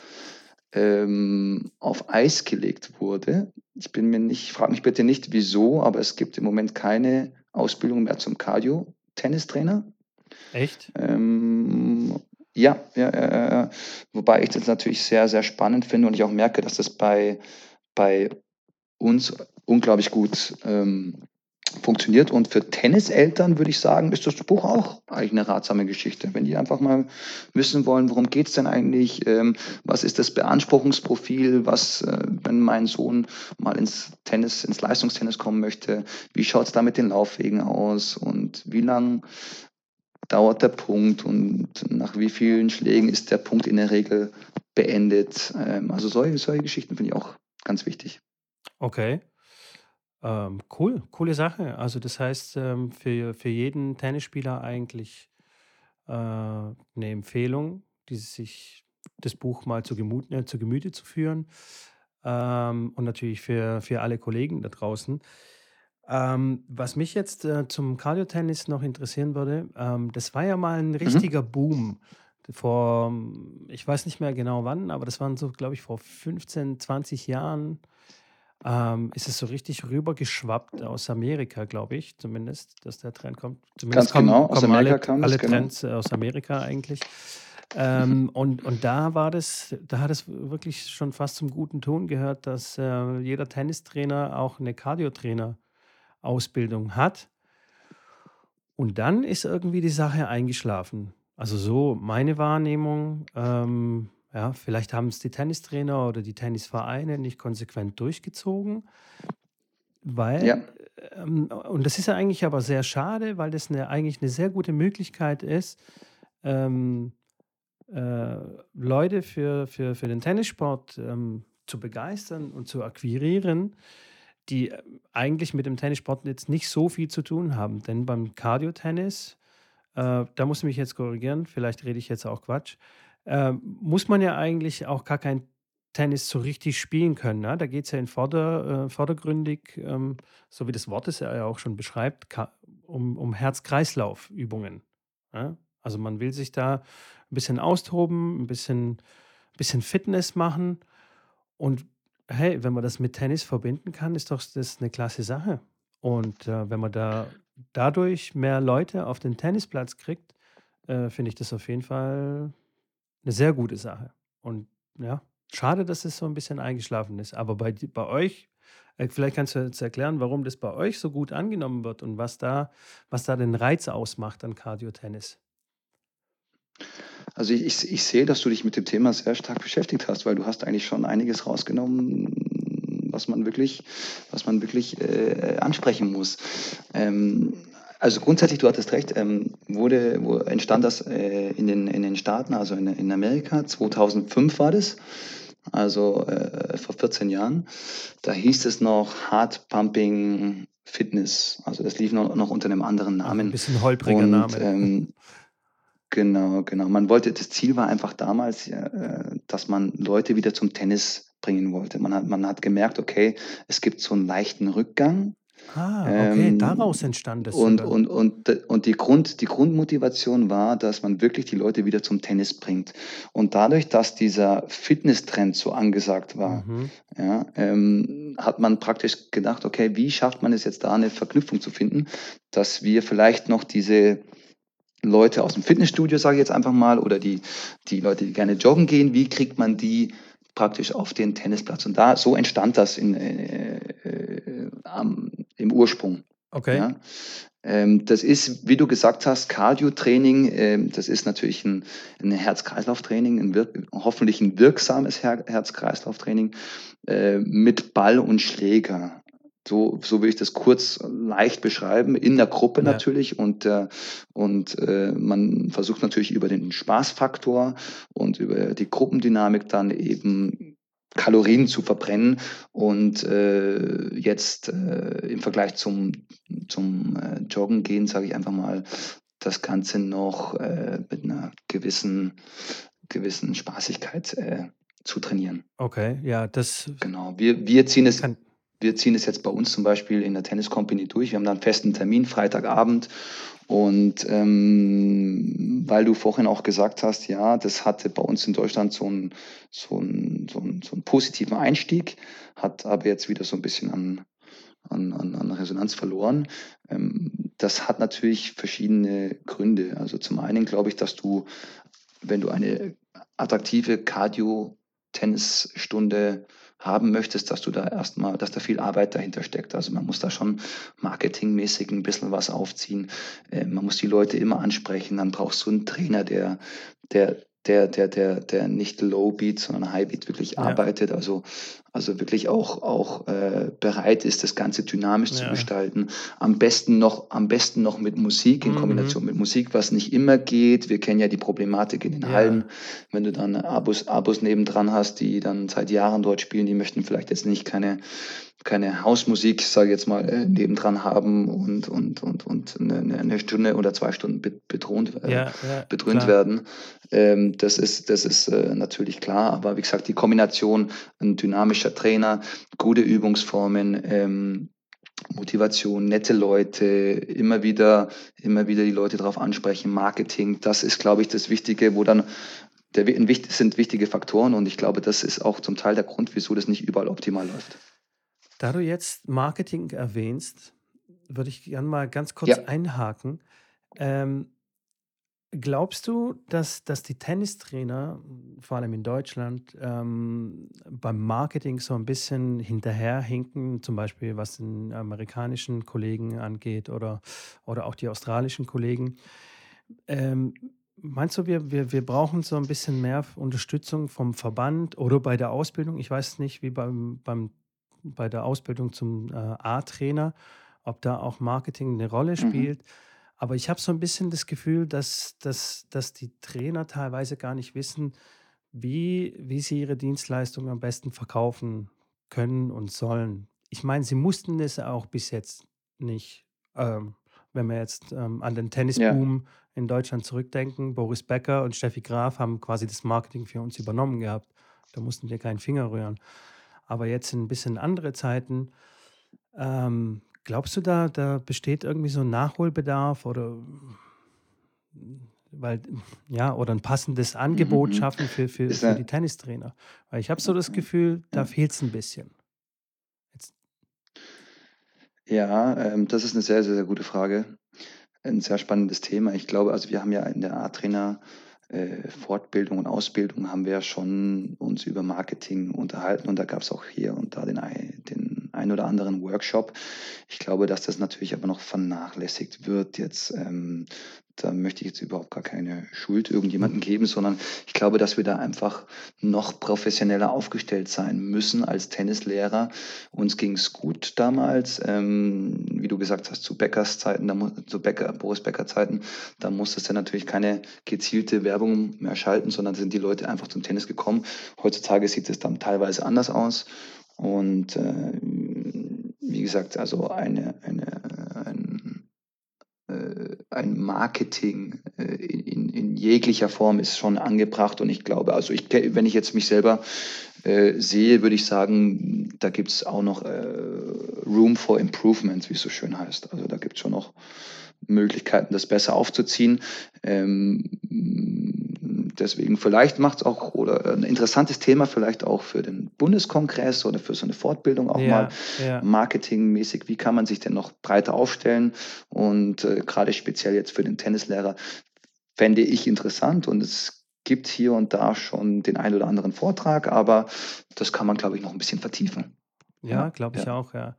ähm, auf Eis gelegt wurde. Ich bin mir nicht, frage mich bitte nicht, wieso, aber es gibt im Moment keine Ausbildung mehr zum Cardio-Tennistrainer. Echt? Ähm, ja, ja, äh, wobei ich das natürlich sehr, sehr spannend finde und ich auch merke, dass das bei, bei uns unglaublich gut ähm, funktioniert. Und für Tenniseltern würde ich sagen, ist das Buch auch eigentlich eine ratsame Geschichte. Wenn die einfach mal wissen wollen, worum geht es denn eigentlich, ähm, was ist das Beanspruchungsprofil, was, äh, wenn mein Sohn mal ins Tennis, ins Leistungstennis kommen möchte, wie schaut es da mit den Laufwegen aus und wie lang dauert der Punkt und nach wie vielen Schlägen ist der Punkt in der Regel beendet. Ähm, also solche, solche Geschichten finde ich auch ganz wichtig. Okay. Ähm, cool, coole Sache. Also das heißt, ähm, für, für jeden Tennisspieler eigentlich äh, eine Empfehlung, die sich das Buch mal zu, Gemut, äh, zu Gemüte zu führen. Ähm, und natürlich für, für alle Kollegen da draußen. Ähm, was mich jetzt äh, zum Cardio-Tennis noch interessieren würde, ähm, das war ja mal ein Mhm. richtiger Boom. Vor, ich weiß nicht mehr genau wann, aber das waren so, glaube ich, vor 15, 20 Jahren ähm, ist es so richtig rübergeschwappt aus Amerika, glaube ich, zumindest, dass der Trend kommt. Zumindest Ganz genau, aus Amerika alle, kam alle genau. Trends äh, aus Amerika eigentlich. Ähm, und, und da war das, da hat es wirklich schon fast zum guten Ton gehört, dass äh, jeder Tennistrainer auch eine Cardio-Trainer-Ausbildung hat. Und dann ist irgendwie die Sache eingeschlafen. Also so meine Wahrnehmung. Ähm, ja, vielleicht haben es die Tennistrainer oder die Tennisvereine nicht konsequent durchgezogen, weil, Ja. ähm, und das ist ja eigentlich aber sehr schade, weil das eine, eigentlich eine sehr gute Möglichkeit ist, ähm, äh, Leute für, für, für den Tennissport ähm, zu begeistern und zu akquirieren, die äh, eigentlich mit dem Tennissport jetzt nicht so viel zu tun haben. Denn beim Cardio-Tennis, äh, da muss ich mich jetzt korrigieren, vielleicht rede ich jetzt auch Quatsch, äh, muss man ja eigentlich auch gar kein Tennis so richtig spielen können. Ne? Da geht es ja in vorder, äh, vordergründig, ähm, so wie das Wort es ja auch schon beschreibt, um, um Herz-Kreislauf-Übungen. Ja? Also man will sich da ein bisschen austoben, ein bisschen, bisschen Fitness machen. Und hey, wenn man das mit Tennis verbinden kann, ist doch das eine klasse Sache. Und äh, wenn man da dadurch mehr Leute auf den Tennisplatz kriegt, äh, finde ich das auf jeden Fall eine sehr gute Sache. Und ja, schade, dass es so ein bisschen eingeschlafen ist. Aber bei, bei euch, äh, vielleicht kannst du jetzt erklären, warum das bei euch so gut angenommen wird und was da, was da den Reiz ausmacht an Cardio-Tennis. Also ich, ich, ich sehe, dass du dich mit dem Thema sehr stark beschäftigt hast, weil du hast eigentlich schon einiges rausgenommen, was man wirklich, was man wirklich äh, ansprechen muss. Ähm, Also grundsätzlich, du hattest recht, ähm, wurde, wo entstand das äh, in, den, in den Staaten, also in, in Amerika, 2005 war das, also äh, vor 14 Jahren. Da hieß es noch Hard Pumping Fitness, also das lief noch, noch unter einem anderen Namen. Ein bisschen holpriger Und Name. ähm, genau, genau. Man wollte, das Ziel war einfach damals, äh, dass man Leute wieder zum Tennis bringen wollte. Man hat, man hat gemerkt, okay, es gibt so einen leichten Rückgang Ah, okay, daraus ähm, entstand es und, sogar. und, und, und die, Grund, die Grundmotivation war, dass man wirklich die Leute wieder zum Tennis bringt. Und dadurch, dass dieser Fitnesstrend so angesagt war, Mhm. ja, ähm, hat man praktisch gedacht, okay, wie schafft man es jetzt da eine Verknüpfung zu finden, dass wir vielleicht noch diese Leute aus dem Fitnessstudio, sage ich jetzt einfach mal, oder die, die Leute, die gerne joggen gehen, wie kriegt man die praktisch auf den Tennisplatz? Und da so entstand das in, äh, äh, am, im Ursprung. Okay. Ja. Ähm, das ist, wie du gesagt hast, Cardio-Training. Ähm, das ist natürlich ein, ein Herz-Kreislauf-Training, ein hoffentlich ein wirksames Her Herz-Kreislauf-Training äh, mit Ball und Schläger. So, so will ich das kurz leicht beschreiben, in der Gruppe Ja. natürlich. Und, äh, und äh, man versucht natürlich über den Spaßfaktor und über die Gruppendynamik dann eben Kalorien zu verbrennen und äh, jetzt äh, im Vergleich zum, zum äh, Joggen gehen, sage ich einfach mal, das Ganze noch mit einer gewissen, gewissen Spaßigkeit zu trainieren. Okay, ja, das Genau. Wir, wir, ziehen es. Wir ziehen es jetzt bei uns zum Beispiel in der Tennis Company durch. Wir haben da einen festen Termin, Freitagabend. Und ähm, weil du vorhin auch gesagt hast, ja, das hatte bei uns in Deutschland so einen, so einen, so einen, so einen positiven Einstieg, hat aber jetzt wieder so ein bisschen an, an, an, an Resonanz verloren. Ähm, das hat natürlich verschiedene Gründe. Also zum einen glaube ich, dass du, wenn du eine attraktive Cardio-Tennisstunde haben möchtest, dass du da erstmal, dass da viel Arbeit dahinter steckt. Also man muss da schon marketingmäßig ein bisschen was aufziehen. Äh, man muss die Leute immer ansprechen. Dann brauchst du einen Trainer, der, der, der, der, der, der nicht Low Beat, sondern High Beat wirklich Ja. arbeitet. Also, also wirklich auch, auch äh, bereit ist, das Ganze dynamisch zu Ja. gestalten. Am besten noch, am besten noch mit Musik, in Mhm. Kombination mit Musik, was nicht immer geht. Wir kennen ja die Problematik in den Ja. Hallen wenn du dann Abos, Abos nebendran hast, die dann seit Jahren dort spielen, die möchten vielleicht jetzt nicht keine, keine Hausmusik, sage ich jetzt mal, äh, nebendran haben und, und, und, und eine, eine Stunde oder zwei Stunden betont, äh, Ja, ja, bedröhnt werden. Ähm, das ist, das ist äh, natürlich klar, aber wie gesagt, die Kombination, ein dynamischer Trainer, gute Übungsformen, ähm, Motivation, nette Leute, immer wieder, immer wieder die Leute darauf ansprechen, Marketing, das ist, glaube ich, das Wichtige, wo dann der, sind wichtige Faktoren und ich glaube, das ist auch zum Teil der Grund, wieso das nicht überall optimal läuft. Da du jetzt Marketing erwähnst, würde ich gerne mal ganz kurz Ja. einhaken. Ähm, glaubst du, dass, dass die Tennistrainer, vor allem in Deutschland, ähm, beim Marketing so ein bisschen hinterherhinken, zum Beispiel was den amerikanischen Kollegen angeht oder, oder auch die australischen Kollegen? Ähm, meinst du, wir, wir, wir brauchen so ein bisschen mehr Unterstützung vom Verband oder bei der Ausbildung? Ich weiß nicht, wie beim, beim, bei der Ausbildung zum äh, A-Trainer, ob da auch Marketing eine Rolle Mhm. spielt. Aber ich habe so ein bisschen das Gefühl, dass, dass, dass die Trainer teilweise gar nicht wissen, wie, wie sie ihre Dienstleistung am besten verkaufen können und sollen. Ich meine, sie mussten es auch bis jetzt nicht. Ähm, wenn wir jetzt ähm, an den Ja, Tennisboom in Deutschland zurückdenken, Boris Becker und Steffi Graf haben quasi das Marketing für uns übernommen gehabt. Da mussten wir keinen Finger rühren. Aber jetzt in ein bisschen andere Zeiten. Ähm, glaubst du, da, da besteht irgendwie so ein Nachholbedarf oder weil, ja, oder ein passendes mhm, Angebot mhm. schaffen für, für, für die Tennistrainer? Weil ich habe so das Gefühl, da fehlt es ein bisschen. Jetzt, Ja, ähm, das ist eine sehr, sehr, sehr gute Frage. Ein sehr spannendes Thema. Ich glaube, also wir haben ja in der A-Trainer Fortbildung und Ausbildung haben wir schon uns über Marketing unterhalten und da gab es auch hier und da den, den einen oder anderen Workshop. Ich glaube, dass das natürlich aber noch vernachlässigt wird jetzt ähm, da möchte ich jetzt überhaupt gar keine Schuld irgendjemandem geben, sondern ich glaube, dass wir da einfach noch professioneller aufgestellt sein müssen als Tennislehrer. Uns ging es gut damals, ähm, wie du gesagt hast, zu Beckers Zeiten, da, zu Becker, Boris Becker Zeiten, da musstest du natürlich keine gezielte Werbung mehr schalten, sondern sind die Leute einfach zum Tennis gekommen. Heutzutage sieht es dann teilweise anders aus. Und äh, wie gesagt, also eine, eine äh, ein Marketing äh, in, in, jeglicher Form ist schon angebracht. Und ich glaube, also ich, wenn ich jetzt mich selber äh, sehe, würde ich sagen, da gibt es auch noch äh, Room for Improvement, wie es so schön heißt. Also da gibt es schon noch Möglichkeiten, das besser aufzuziehen. Ähm, deswegen vielleicht macht es auch oder ein interessantes Thema vielleicht auch für den Bundeskongress oder für so eine Fortbildung auch ja, mal ja. marketingmäßig. Wie kann man sich denn noch breiter aufstellen? Und äh, gerade speziell jetzt für den Tennislehrer fände ich interessant und es gibt hier und da schon den einen oder anderen Vortrag, aber das kann man, glaube ich, noch ein bisschen vertiefen. Ja, glaube ich ja. auch, ja.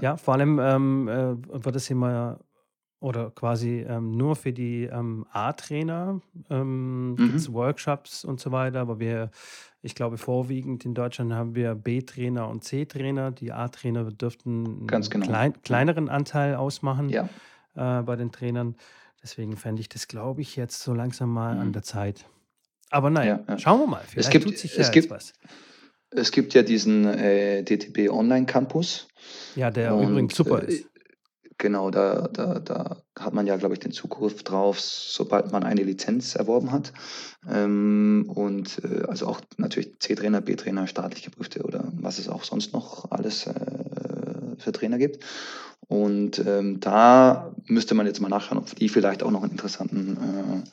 Ja, vor allem ähm, äh, wird es immer oder quasi ähm, nur für die ähm, A-Trainer ähm, gibt es mhm. Workshops und so weiter, aber wir, ich glaube, vorwiegend in Deutschland haben wir B-Trainer und C-Trainer. Die A-Trainer dürften Ganz einen genau. klein, kleineren Anteil ausmachen Ja. äh, bei den Trainern. Deswegen fände ich das, glaube ich, jetzt so langsam mal an mhm. der Zeit. Aber naja, Ja, ja. schauen wir mal. Es Vielleicht gibt, tut sich ja es gibt, was. es gibt ja diesen äh, DTB Online Campus Ja, der übrigens super äh, ist. Genau, da, da, da hat man ja, glaube ich, den Zugriff drauf, sobald man eine Lizenz erworben hat. Ähm, und äh, also auch natürlich C-Trainer, B-Trainer, staatlich geprüfte oder was es auch sonst noch alles äh, für Trainer gibt. Und ähm, da müsste man jetzt mal nachschauen, ob die vielleicht auch noch einen interessanten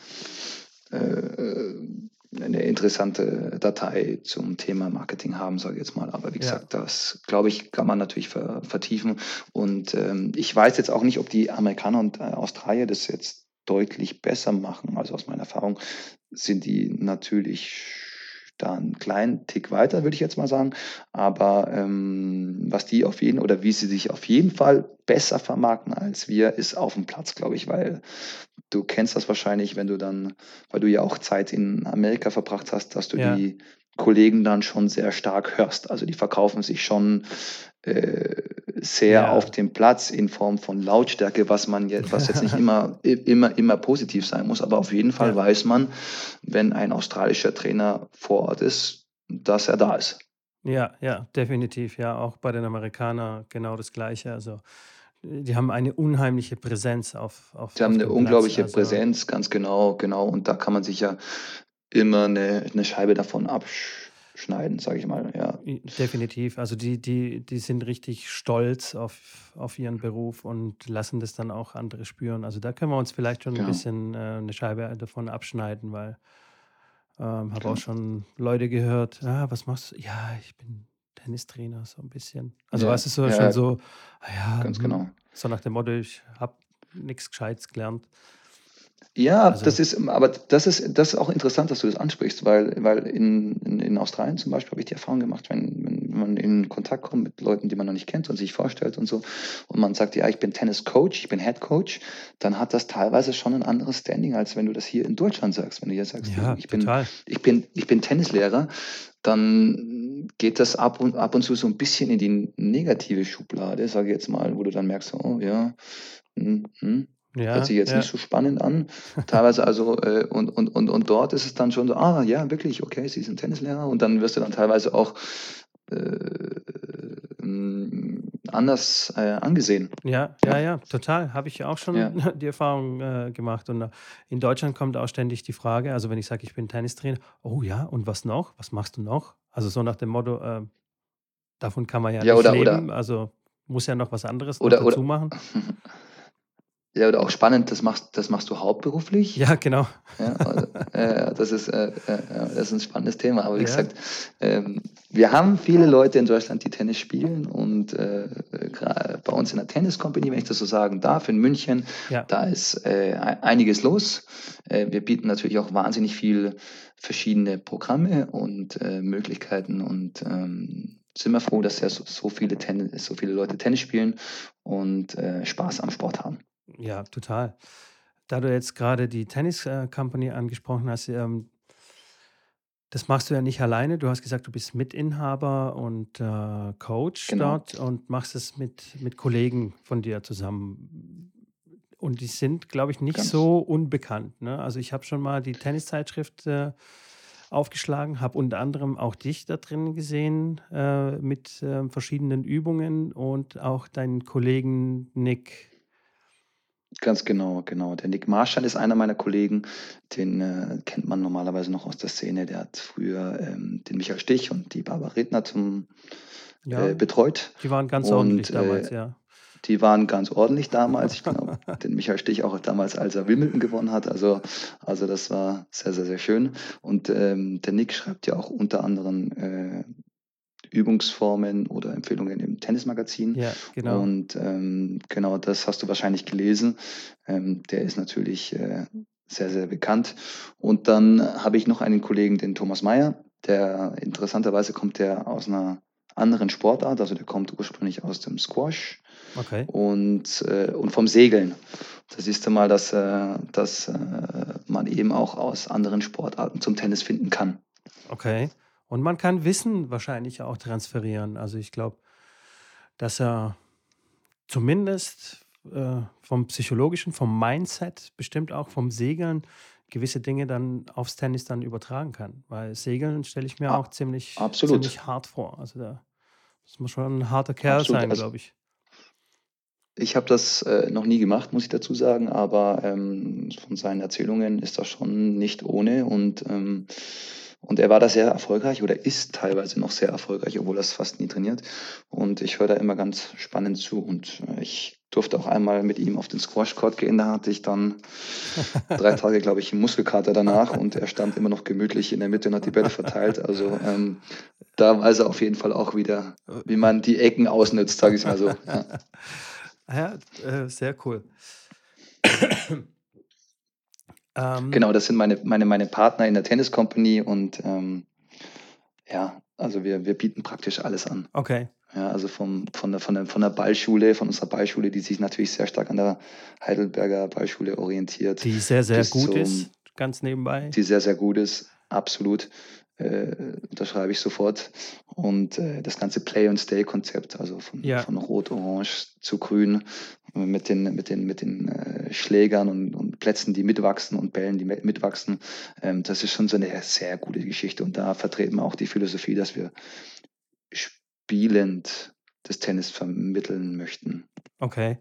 äh, äh eine interessante Datei zum Thema Marketing haben, sage ich jetzt mal. Aber wie gesagt, ja. das glaube ich, kann man natürlich ver vertiefen. Und ähm, ich weiß jetzt auch nicht, ob die Amerikaner und äh, Australier das jetzt deutlich besser machen. Also aus meiner Erfahrung sind die natürlich da einen kleinen Tick weiter, würde ich jetzt mal sagen. Aber ähm, was die auf jeden oder wie sie sich auf jeden Fall besser vermarkten als wir, ist auf dem Platz, glaube ich, weil du kennst das wahrscheinlich, wenn du dann, weil du ja auch Zeit in Amerika verbracht hast, dass du ja. die Kollegen dann schon sehr stark hörst. Also die verkaufen sich schon äh, sehr ja. auf dem Platz in Form von Lautstärke, was man jetzt, was jetzt nicht immer, immer, immer positiv sein muss, aber auf jeden Fall ja. weiß man, wenn ein australischer Trainer vor Ort ist, dass er da ist. Ja, ja, definitiv. Ja, auch bei den Amerikanern genau das Gleiche. Also die haben eine unheimliche Präsenz auf, auf Die haben eine unglaubliche also, Präsenz, ganz genau, genau. Und da kann man sich ja immer eine, eine Scheibe davon abschneiden, sage ich mal. Ja. Definitiv. Also die, die, die sind richtig stolz auf, auf ihren Beruf und lassen das dann auch andere spüren. Also da können wir uns vielleicht schon genau. ein bisschen äh, eine Scheibe davon abschneiden, weil ähm, habe genau. auch schon Leute gehört, ah, was machst du? Ja, ich bin Tennistrainer, so ein bisschen. Also ja, weißt du, so ja, schon so, ah ja, ganz hm, genau. So nach dem Motto, ich habe nichts Gescheites gelernt. Ja, also, das ist, aber das ist, das ist auch interessant, dass du das ansprichst, weil, weil in, in, in Australien zum Beispiel habe ich die Erfahrung gemacht, wenn, wenn man in Kontakt kommt mit Leuten, die man noch nicht kennt und sich vorstellt und so, und man sagt, ja, ich bin Tennis-Coach, ich bin Head-Coach, dann hat das teilweise schon ein anderes Standing, als wenn du das hier in Deutschland sagst. Wenn du hier sagst, ja, ich, bin, ich, bin, ich bin Tennislehrer, dann geht das ab und, ab und zu so ein bisschen in die negative Schublade, sage ich jetzt mal, wo du dann merkst, oh ja, hm, hm, ja, Hört sich jetzt ja. nicht so spannend an. Teilweise also, äh, und, und, und, und dort ist es dann schon so, ah ja, wirklich, okay, Sie sind Tennislehrer. Und dann wirst du dann teilweise auch äh, anders äh, angesehen. Ja, ja, ja, total. Habe ich auch schon ja. die Erfahrung äh, gemacht. Und äh, in Deutschland kommt auch ständig die Frage, also wenn ich sage, ich bin Tennistrainer, oh ja, und was noch? Was machst du noch? Also so nach dem Motto, äh, davon kann man ja, ja nicht oder, leben. Oder, also muss ja noch was anderes oder, dazu machen. Ja, oder auch spannend, das machst, das machst du hauptberuflich. Ja, genau. Ja, also, äh, das, ist, äh, äh, das ist ein spannendes Thema. Aber wie ja. gesagt, ähm, wir haben viele Leute in Deutschland, die Tennis spielen. Und äh, bei uns in der Tennis Company, wenn ich das so sagen darf, in München, ja. da ist äh, einiges los. Äh, wir bieten natürlich auch wahnsinnig viel verschiedene Programme und Möglichkeiten und ähm, sind wir froh, dass ja so, so viele, Tennis, so viele Leute Tennis spielen und äh, Spaß am Sport haben. Ja, total. Da du jetzt gerade die Tennis äh, Company angesprochen hast, ähm, das machst du ja nicht alleine. Du hast gesagt, du bist Mitinhaber und äh, Coach Genau. dort und machst es mit, mit Kollegen von dir zusammen. Und die sind, glaube ich, nicht Ganz so unbekannt. Ne? Also ich habe schon mal die Tenniszeitschrift äh, aufgeschlagen, habe unter anderem auch dich da drin gesehen äh, mit äh, verschiedenen Übungen und auch deinen Kollegen Nick. Ganz genau, genau. Der Nick Marshall ist einer meiner Kollegen. Den äh, kennt man normalerweise noch aus der Szene. Der hat früher ähm, den Michael Stich und die Barbara Redner zum Ja, äh, betreut. die waren ganz ordentlich Und damals, äh, ja. die waren ganz ordentlich damals. Ich glaube, den Michael Stich auch damals, als er Wimbledon gewonnen hat. Also, also das war sehr, sehr, sehr schön. Und ähm, der Nick schreibt ja auch unter anderem äh, Übungsformen oder Empfehlungen im Tennismagazin. Ja, genau. Und ähm, genau das hast du wahrscheinlich gelesen. Ähm, der ist natürlich äh, sehr, sehr bekannt. Und dann habe ich noch einen Kollegen, den Thomas Meyer. Der interessanterweise kommt der aus einer anderen Sportart, also der kommt ursprünglich aus dem Squash Okay. und, äh, und vom Segeln. Da siehst du mal, dass, äh, dass äh, man eben auch aus anderen Sportarten zum Tennis finden kann. Okay. Und man kann Wissen wahrscheinlich auch transferieren. Also ich glaube, dass er zumindest äh, vom psychologischen, vom Mindset, bestimmt auch vom Segeln gewisse Dinge dann aufs Tennis dann übertragen kann. Weil Segeln stelle ich mir A auch ziemlich, absolut, ziemlich hart vor. Also da muss man schon ein harter Kerl absolut. sein, Also glaube ich. ich habe das äh, noch nie gemacht, muss ich dazu sagen, aber ähm, von seinen Erzählungen ist das schon nicht ohne und ähm, und er war da sehr erfolgreich oder ist teilweise noch sehr erfolgreich, obwohl er es fast nie trainiert. Und ich höre da immer ganz spannend zu. Und äh, ich durfte auch einmal mit ihm auf den Squash-Court gehen. Da hatte ich dann drei Tage, glaube ich, einen Muskelkater danach und er stand immer noch gemütlich in der Mitte und hat die Bälle verteilt. Also ähm, da weiß er auf jeden Fall auch wieder, wie man die Ecken ausnutzt, sage ich mal so. Ja. Ja, äh, sehr cool. Ähm, Genau, das sind meine, meine, meine Partner in der Tennis Company und ähm, ja, also wir, wir bieten praktisch alles an. okay. Ja, also vom, von, der, von, der, von der Ballschule, von unserer Ballschule, die sich natürlich sehr stark an der Heidelberger Ballschule orientiert, Die sehr, sehr gut zum, ist, ganz nebenbei. die sehr, sehr gut ist, absolut. Äh, unterschreibe ich sofort. Und äh, das ganze Play-and-Stay-Konzept, also von, Ja, von Rot, Orange zu Grün, äh, mit den, mit den, mit den äh, Schlägern und, und Plätzen, die mitwachsen und Bällen, die mit- mitwachsen, ähm, das ist schon so eine sehr gute Geschichte. Und da vertreten wir auch die Philosophie, dass wir spielend das Tennis vermitteln möchten. okay.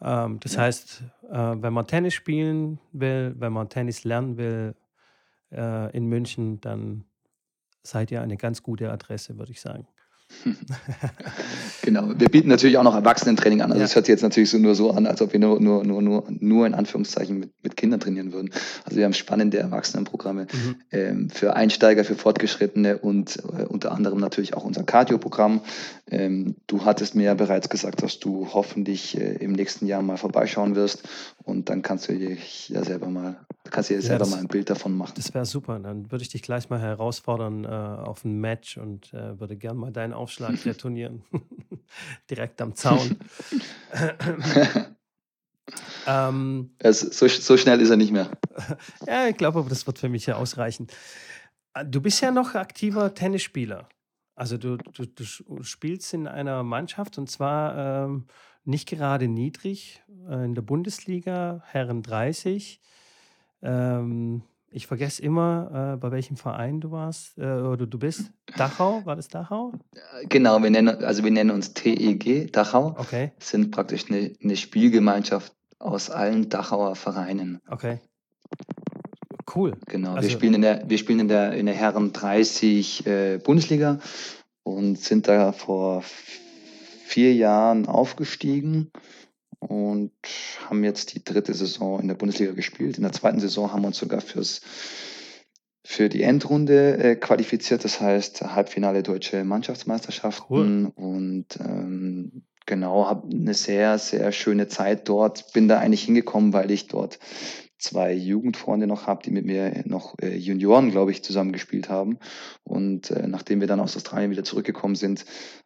Ähm, das Ja. heißt, äh, wenn man Tennis spielen will, wenn man Tennis lernen will äh, in München, dann seid ihr eine ganz gute Adresse, würde ich sagen. Genau. Wir bieten natürlich auch noch Erwachsenentraining an. Also Ja, es hört sich jetzt natürlich so nur so an, als ob wir nur, nur, nur, nur, nur in Anführungszeichen mit, mit Kindern trainieren würden. Also wir haben spannende Erwachsenenprogramme mhm. ähm, für Einsteiger, für Fortgeschrittene und äh, unter anderem natürlich auch unser Cardio-Programm. Ähm, du hattest mir ja bereits gesagt, dass du hoffentlich äh, im nächsten Jahr mal vorbeischauen wirst und dann kannst du dich ja selber mal, kannst du dir ja, selber mal das, ein Bild davon machen. das wäre super. Dann würde ich dich gleich mal herausfordern äh, auf ein Match und äh, würde gern mal deinen Aufschlag retournieren. Direkt am Zaun. ähm, es, so, so schnell ist er nicht mehr. ja, ich glaube, das wird für mich ja ausreichen. Äh, Du bist ja noch aktiver Tennisspieler. Also du, du, du spielst in einer Mannschaft und zwar ähm, nicht gerade niedrig äh, in der Bundesliga, Herren 30. Ähm, ich vergesse immer, äh, bei welchem Verein du warst äh, oder du bist. Dachau, war das Dachau? Genau, wir nennen, also wir nennen uns TEG Dachau, Okay, sind praktisch eine, eine Spielgemeinschaft aus allen Dachauer Vereinen. okay, cool. Genau, wir Also, spielen in der, wir spielen in der, in der Herren 30 äh, Bundesliga und sind da vor vier Jahren aufgestiegen und haben jetzt die dritte Saison in der Bundesliga gespielt. In der zweiten Saison haben wir uns sogar fürs, für die Endrunde äh, qualifiziert, das heißt Halbfinale deutsche cool. Mannschaftsmeisterschaften und ähm, genau, habe eine sehr, sehr schöne Zeit dort. Bin da eigentlich hingekommen, weil ich dort zwei Jugendfreunde noch habe, die mit mir noch äh, Junioren, glaube ich, zusammen gespielt haben. Und äh, nachdem wir dann aus Australien wieder zurückgekommen sind,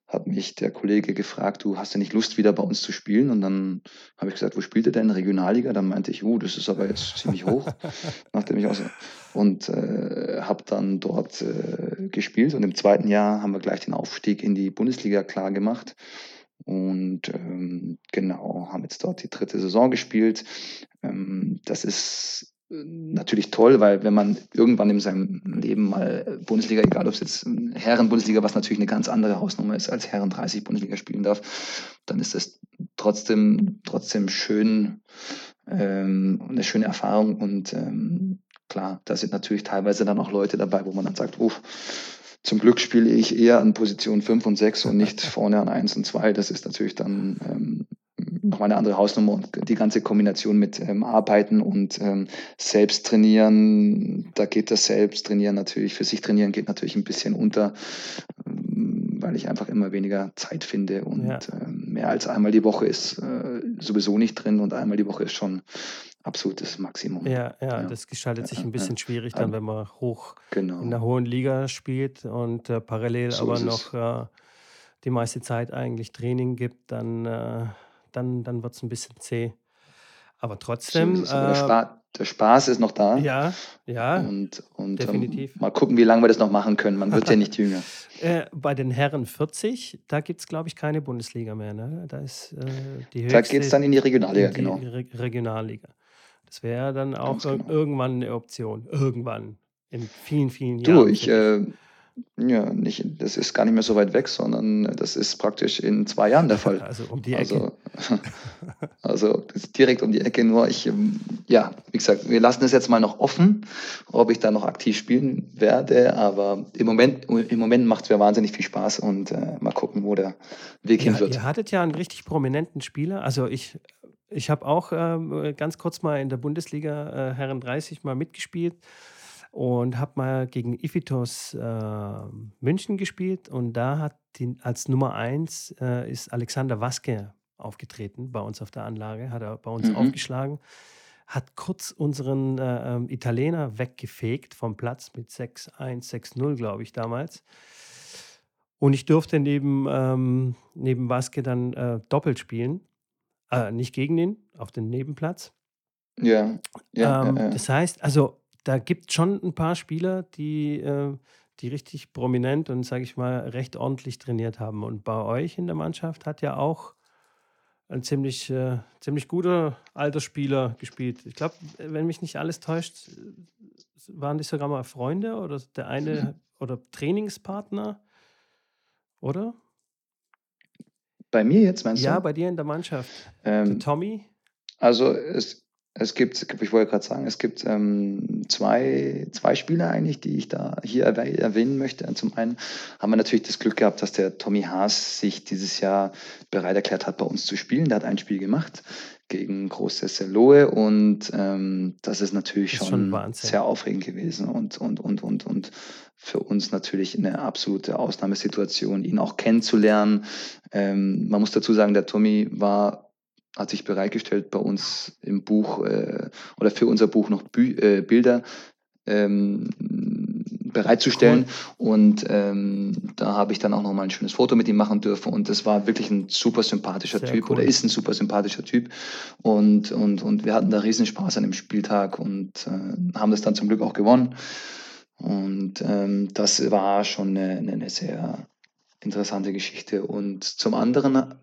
hat mich der Kollege gefragt, du hast ja nicht Lust, wieder bei uns zu spielen? Und dann habe ich gesagt, wo spielt ihr denn? Regionalliga? Dann meinte ich, uh, das ist aber jetzt ziemlich hoch. nachdem ich aus und äh, habe dann dort äh, gespielt. Und im zweiten Jahr haben wir gleich den Aufstieg in die Bundesliga klar gemacht. Und ähm, genau, haben jetzt dort die dritte Saison gespielt. Ähm, das ist natürlich toll, weil wenn man irgendwann in seinem Leben mal Bundesliga, egal ob es jetzt Herren-Bundesliga, was natürlich eine ganz andere Hausnummer ist, als Herren 30 Bundesliga spielen darf, dann ist es trotzdem, trotzdem schön, ähm, eine schöne Erfahrung und ähm, klar, da sind natürlich teilweise dann auch Leute dabei, wo man dann sagt, oh, zum Glück spiele ich eher an Position 5 und 6 und nicht vorne an 1 und 2. Das ist natürlich dann ähm, nochmal eine andere Hausnummer und die ganze Kombination mit ähm, Arbeiten und ähm, Selbst trainieren, da geht das Selbsttrainieren natürlich, für sich trainieren geht natürlich ein bisschen unter, ähm, weil ich einfach immer weniger Zeit finde und ja. ähm, mehr als einmal die Woche ist äh, sowieso nicht drin und einmal die Woche ist schon absolutes Maximum. Ja, ja, Ja, das gestaltet sich ein bisschen schwierig dann, wenn man hoch in der Genau, hohen Liga spielt und äh, parallel so aber noch äh, die meiste Zeit eigentlich Training gibt, dann, äh, dann, dann wird es ein bisschen zäh. Aber trotzdem. Aber der äh, Spaß, der Spaß ist noch da ja, ja, und, und ähm, definitiv. mal gucken, wie lange wir das noch machen können. Man wird ja nicht jünger. Äh, bei den Herren 40, da gibt es, glaube ich, keine Bundesliga mehr. Ne? Da ist äh, die Da geht es dann in die Regionalliga, in die genau. Re Regionalliga. Das wäre dann auch genau. irgendwann eine Option. Irgendwann. In vielen, vielen Du, Jahren ich, für dich. äh, ja, nicht, das ist gar nicht mehr so weit weg, sondern das ist praktisch in zwei Jahren der Fall. Also um die Ecke. Also, also direkt um die Ecke. Nur ich, ähm, ja, wie gesagt, wir lassen es jetzt mal noch offen, ob ich da noch aktiv spielen werde. Aber im Moment, im Moment macht es mir wahnsinnig viel Spaß und äh, mal gucken, wo der Weg hin Ihr, wird. ihr hattet ja einen richtig prominenten Spieler. Also ich, ich habe auch ähm, ganz kurz mal in der Bundesliga äh, Herren 30 mal mitgespielt und habe mal gegen Ifitos äh, München gespielt und da hat die, als Nummer 1 äh, ist Alexander Waske aufgetreten bei uns auf der Anlage, hat er bei uns Mhm. aufgeschlagen, hat kurz unseren äh, ähm, Italiener weggefegt vom Platz mit 6-1, 6-0, glaube ich, damals. Und ich durfte neben, ähm, neben Waske dann äh, doppelt spielen. Äh, nicht gegen ihn, auf dem Nebenplatz. Ja, ja, ja, Ähm, ja. das heißt, also da gibt es schon ein paar Spieler, die, äh, die richtig prominent und, sage ich mal, recht ordentlich trainiert haben. Und bei euch in der Mannschaft hat ja auch ein ziemlich, äh, ziemlich guter alter Spieler gespielt. Ich glaube, wenn mich nicht alles täuscht, waren die sogar mal Freunde oder der eine oder Trainingspartner, oder? Bei mir jetzt, meinst Ja, du? bei dir in der Mannschaft. Der Ähm, Tommy? Also es, es gibt, ich wollte gerade sagen, es gibt ähm, zwei, zwei Spieler eigentlich, die ich da hier erwäh- erwähnen möchte. Zum einen haben wir natürlich das Glück gehabt, dass der Tommy Haas sich dieses Jahr bereit erklärt hat, bei uns zu spielen. Der hat ein Spiel gemacht gegen Großes Lohe und ähm, das ist natürlich Das ist schon schon sehr aufregend gewesen und, und, und, und, und für uns natürlich eine absolute Ausnahmesituation, ihn auch kennenzulernen. Ähm, man muss dazu sagen, der Tommy war hat sich bereitgestellt, bei uns im Buch äh, oder für unser Buch noch Bü äh, Bilder ähm, bereitzustellen. Und ähm, da habe ich dann auch noch mal ein schönes Foto mit ihm machen dürfen. Und das war wirklich ein super sympathischer Sehr Typ cool. oder ist ein super sympathischer Typ. Und, und, und wir hatten da riesen Spaß an dem Spieltag und äh, haben das dann zum Glück auch gewonnen. Und ähm, das war schon eine, eine sehr interessante Geschichte. Und zum anderen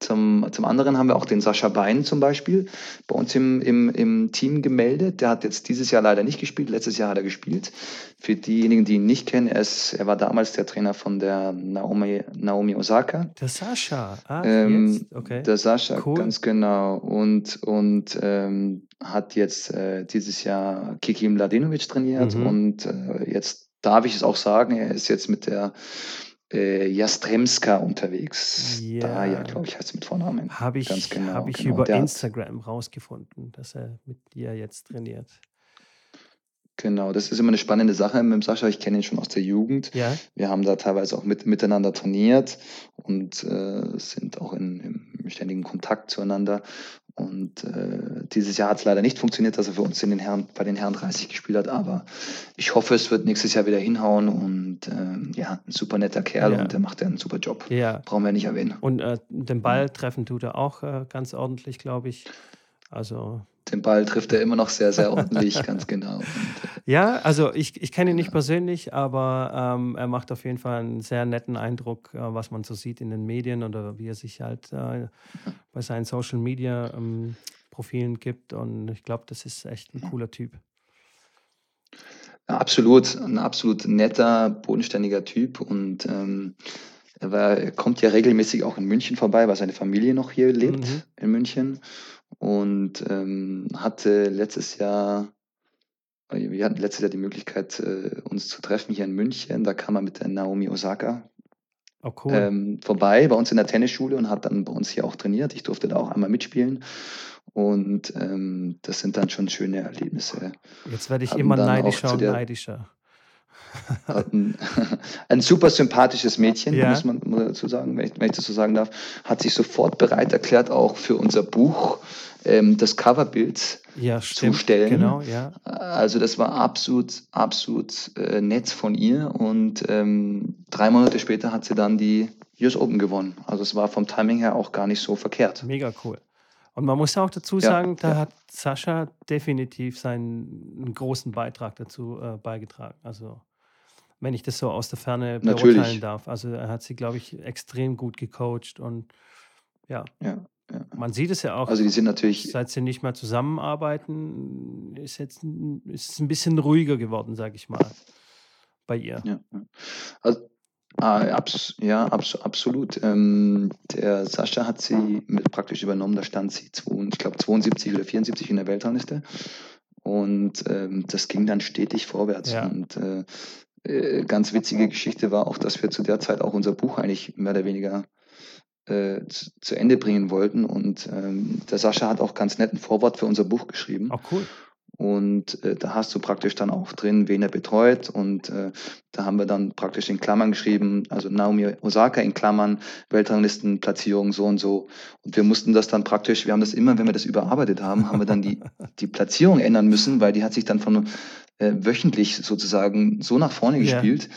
zum, zum anderen haben wir auch den Sascha Bein zum Beispiel bei uns im, im, im Team gemeldet. Der hat jetzt dieses Jahr leider nicht gespielt, letztes Jahr hat er gespielt. Für diejenigen, die ihn nicht kennen, er, ist, er war damals der Trainer von der Naomi, Naomi Osaka. Der Sascha. Ach, Ähm, jetzt? Okay. der Sascha, Cool. ganz genau. Und, und ähm, hat jetzt äh, dieses Jahr Kiki Mladenovic trainiert. Mhm. Und äh, jetzt darf ich es auch sagen, er ist jetzt mit der äh, Jastremska unterwegs. Da, ja, Ja. glaube ich, heißt sie mit Vornamen. Habe Ganz ich, genau, hab ich genau. über Der Instagram rausgefunden, dass er mit dir jetzt trainiert. Genau, das ist immer eine spannende Sache mit dem Sascha. Ich kenne ihn schon aus der Jugend. Ja, Wir haben da teilweise auch mit, miteinander trainiert und äh, sind auch in, im, ständigen Kontakt zueinander. Und äh, dieses Jahr hat es leider nicht funktioniert, dass er für uns in den Herren, bei den Herren 30 gespielt hat. Aber ich hoffe, es wird nächstes Jahr wieder hinhauen. Und äh, ja, ein super netter Kerl Ja. und der macht ja einen super Job. Ja. Brauchen wir nicht erwähnen. Und äh, den Ball treffen tut er auch äh, ganz ordentlich, glaube ich. Also Den Ball trifft er immer noch sehr, sehr ordentlich, ganz genau. Und, äh, Ja, also ich, ich kenne ihn nicht persönlich, aber ähm, er macht auf jeden Fall einen sehr netten Eindruck, äh, was man so sieht in den Medien oder wie er sich halt äh, bei seinen Social Media ähm, Profilen gibt. Und ich glaube, das ist echt ein cooler Typ. Ja, absolut, ein absolut netter, bodenständiger Typ und ähm, er, war, er kommt ja regelmäßig auch in München vorbei, weil seine Familie noch hier lebt Mhm. in München und ähm, hatte letztes Jahr, äh, wir hatten letztes Jahr die Möglichkeit, äh, uns zu treffen hier in München. Da kam er mit der Naomi Osaka Oh, cool. ähm, vorbei bei uns in der Tennisschule und hat dann bei uns hier auch trainiert. Ich durfte da auch einmal mitspielen und ähm, das sind dann schon schöne Erlebnisse. Jetzt werde ich immer neidischer und neidischer. Hat ein, super sympathisches Mädchen, Ja. muss man dazu sagen, wenn ich, wenn ich das so sagen darf, hat sich sofort bereit erklärt, auch für unser Buch ähm, das Coverbild. Ja, stimmt. Zustellen. Genau, ja. Also das war absolut, absolut äh, nett von ihr und ähm, drei Monate später hat sie dann die US Open gewonnen. Also es war vom Timing her auch gar nicht so verkehrt. Mega cool. Und man muss auch dazu Ja, sagen, da ja. hat Sascha definitiv seinen einen großen Beitrag dazu äh, beigetragen. Also, wenn ich das so aus der Ferne Natürlich. beurteilen darf. Also, er hat sie, glaube ich, extrem gut gecoacht und ja, Ja, ja. man sieht es ja auch, Also die sind natürlich seit sie nicht mehr zusammenarbeiten, ist jetzt ist es ein bisschen ruhiger geworden, sage ich mal, bei ihr. Ja, ja. Also, ah, abs ja, abs absolut. Ähm, der Sascha hat sie mit praktisch übernommen, da stand sie, zwei, ich glaube, 72 oder 74 in der Weltrangliste. Und ähm, das ging dann stetig vorwärts. Ja. Und äh, äh, ganz witzige Geschichte war auch, dass wir zu der Zeit auch unser Buch eigentlich mehr oder weniger äh, zu, zu Ende bringen wollten. Und ähm, der Sascha hat auch ganz netten Vorwort für unser Buch geschrieben. Auch cool. Und äh, da hast du praktisch dann auch drin, wen er betreut. Und äh, da haben wir dann praktisch in Klammern geschrieben, also Naomi Osaka in Klammern, Weltranglistenplatzierung so und so. Und wir mussten das dann praktisch, wir haben das immer, wenn wir das überarbeitet haben, haben wir dann die, die Platzierung ändern müssen, weil die hat sich dann von äh, wöchentlich sozusagen so nach vorne Ja. gespielt.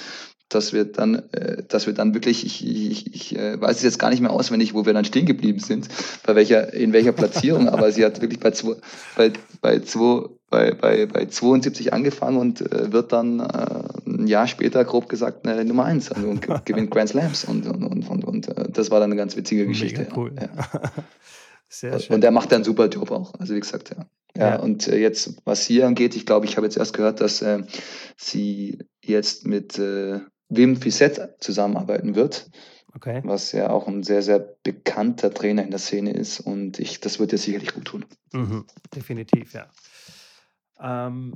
Dass wir dann, äh, dass wir dann wirklich, ich, ich, ich äh, weiß es jetzt gar nicht mehr auswendig, wo wir dann stehen geblieben sind, bei welcher, in welcher Platzierung, aber sie hat wirklich bei zwei, bei, bei zwei, bei, bei, bei 72 angefangen und äh, wird dann äh, ein Jahr später, grob gesagt, eine Nummer 1 also, und ge- gewinnt Grand Slams. Und, und, und, und, und äh, das war dann eine ganz witzige Geschichte. Mega cool. Ja. Sehr Und, schön. und er macht einen super Job auch. Also wie gesagt, ja. Ja, Ja. und äh, jetzt, was hier angeht, ich glaube, ich habe jetzt erst gehört, dass äh, sie jetzt mit äh, Wim Fissett zusammenarbeiten wird, Okay. was ja auch ein sehr, sehr bekannter Trainer in der Szene ist und ich, das wird ihr sicherlich gut tun. Mhm, definitiv, ja. Ähm,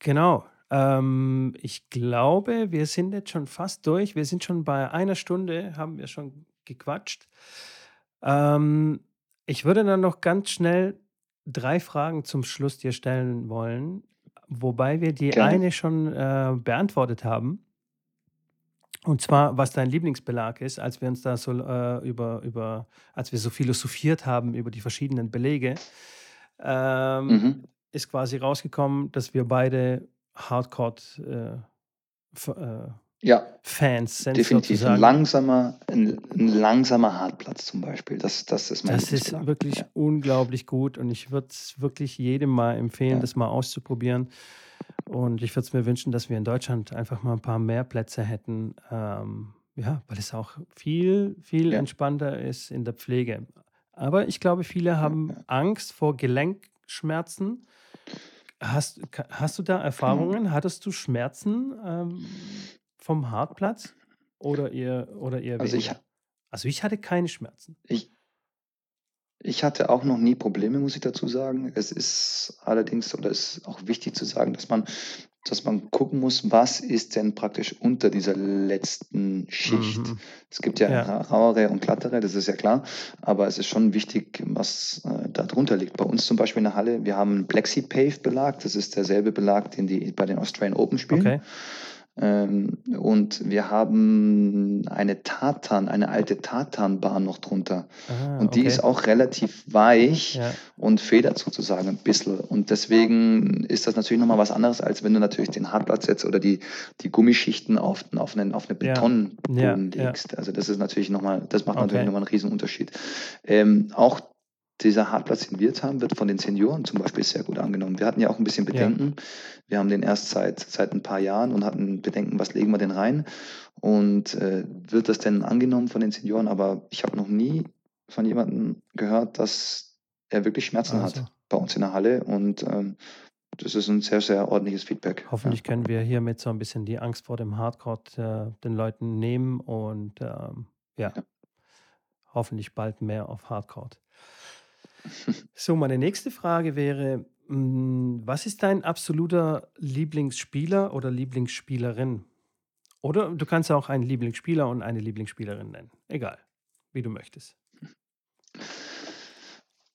genau. Ähm, ich glaube, wir sind jetzt schon fast durch. Wir sind schon bei einer Stunde, haben wir schon gequatscht. Ähm, ich würde dann noch ganz schnell drei Fragen zum Schluss dir stellen wollen, wobei wir die Gerne. eine schon äh, beantwortet haben. Und zwar, was dein Lieblingsbelag ist, als wir uns da so äh, über, über, als wir so philosophiert haben über die verschiedenen Belege, ähm, Mhm. ist quasi rausgekommen, dass wir beide Hardcore-Fans äh, Ja, sind. definitiv. Ein sozusagen. langsamer, ein, ein langsamer Hartplatz zum Beispiel. Das, das ist mein Das ist wirklich Ja. unglaublich gut und ich würde es wirklich jedem mal empfehlen, Ja. das mal auszuprobieren. Und ich würde es mir wünschen, dass wir in Deutschland einfach mal ein paar mehr Plätze hätten. Ähm, ja, weil es auch viel, viel Ja. entspannter ist in der Pflege. Aber ich glaube, viele haben. Angst vor Gelenkschmerzen. Hast, hast du da Erfahrungen? Hattest du Schmerzen ähm, vom Hartplatz oder eher, oder eher Also ich, weniger? Also ich hatte keine Schmerzen. ich, ich hatte auch noch nie Probleme, muss ich dazu sagen. Es ist allerdings, oder es ist auch wichtig zu sagen, dass man, dass man gucken muss, was ist denn praktisch unter dieser letzten Schicht. Mhm. Es gibt ja, Ja. ra- rauere und glattere, das ist ja klar, aber es ist schon wichtig, was äh, da drunter liegt. Bei uns zum Beispiel in der Halle, wir haben einen Plexi-Pave-Belag, das ist derselbe Belag, den die bei den Australian Open spielen. Okay. Ähm, und wir haben eine Tartan, eine alte Tartanbahn noch drunter. Ah, Und die ist okay. auch relativ weich Ja, und federt sozusagen ein bisschen. Und deswegen ist das natürlich nochmal was anderes, als wenn du natürlich den Hartplatz jetzt oder die, die Gummischichten auf, auf einen, auf einen ja, ja, Betonboden ja, legst. Also das ist natürlich nochmal, das macht natürlich okay. nochmal einen riesen Unterschied. Ähm, auch dieser Hartplatz, den wir jetzt haben, wird von den Senioren zum Beispiel sehr gut angenommen. Wir hatten ja auch ein bisschen Ja, Bedenken. Wir haben den erst seit, seit ein paar Jahren und hatten Bedenken, was legen wir denn rein? Und äh, wird das denn angenommen von den Senioren? Aber ich habe noch nie von jemandem gehört, dass er wirklich Schmerzen also hat bei uns in der Halle. Und ähm, das ist ein sehr, sehr ordentliches Feedback. Ja. hoffentlich können wir hiermit so ein bisschen die Angst vor dem Hardcore äh, den Leuten nehmen und ähm, ja, Ja. hoffentlich bald mehr auf Hardcore. So, meine nächste Frage wäre, mm, was ist dein absoluter Lieblingsspieler oder Lieblingsspielerin? Oder du kannst auch einen Lieblingsspieler und eine Lieblingsspielerin nennen. Egal, wie du möchtest.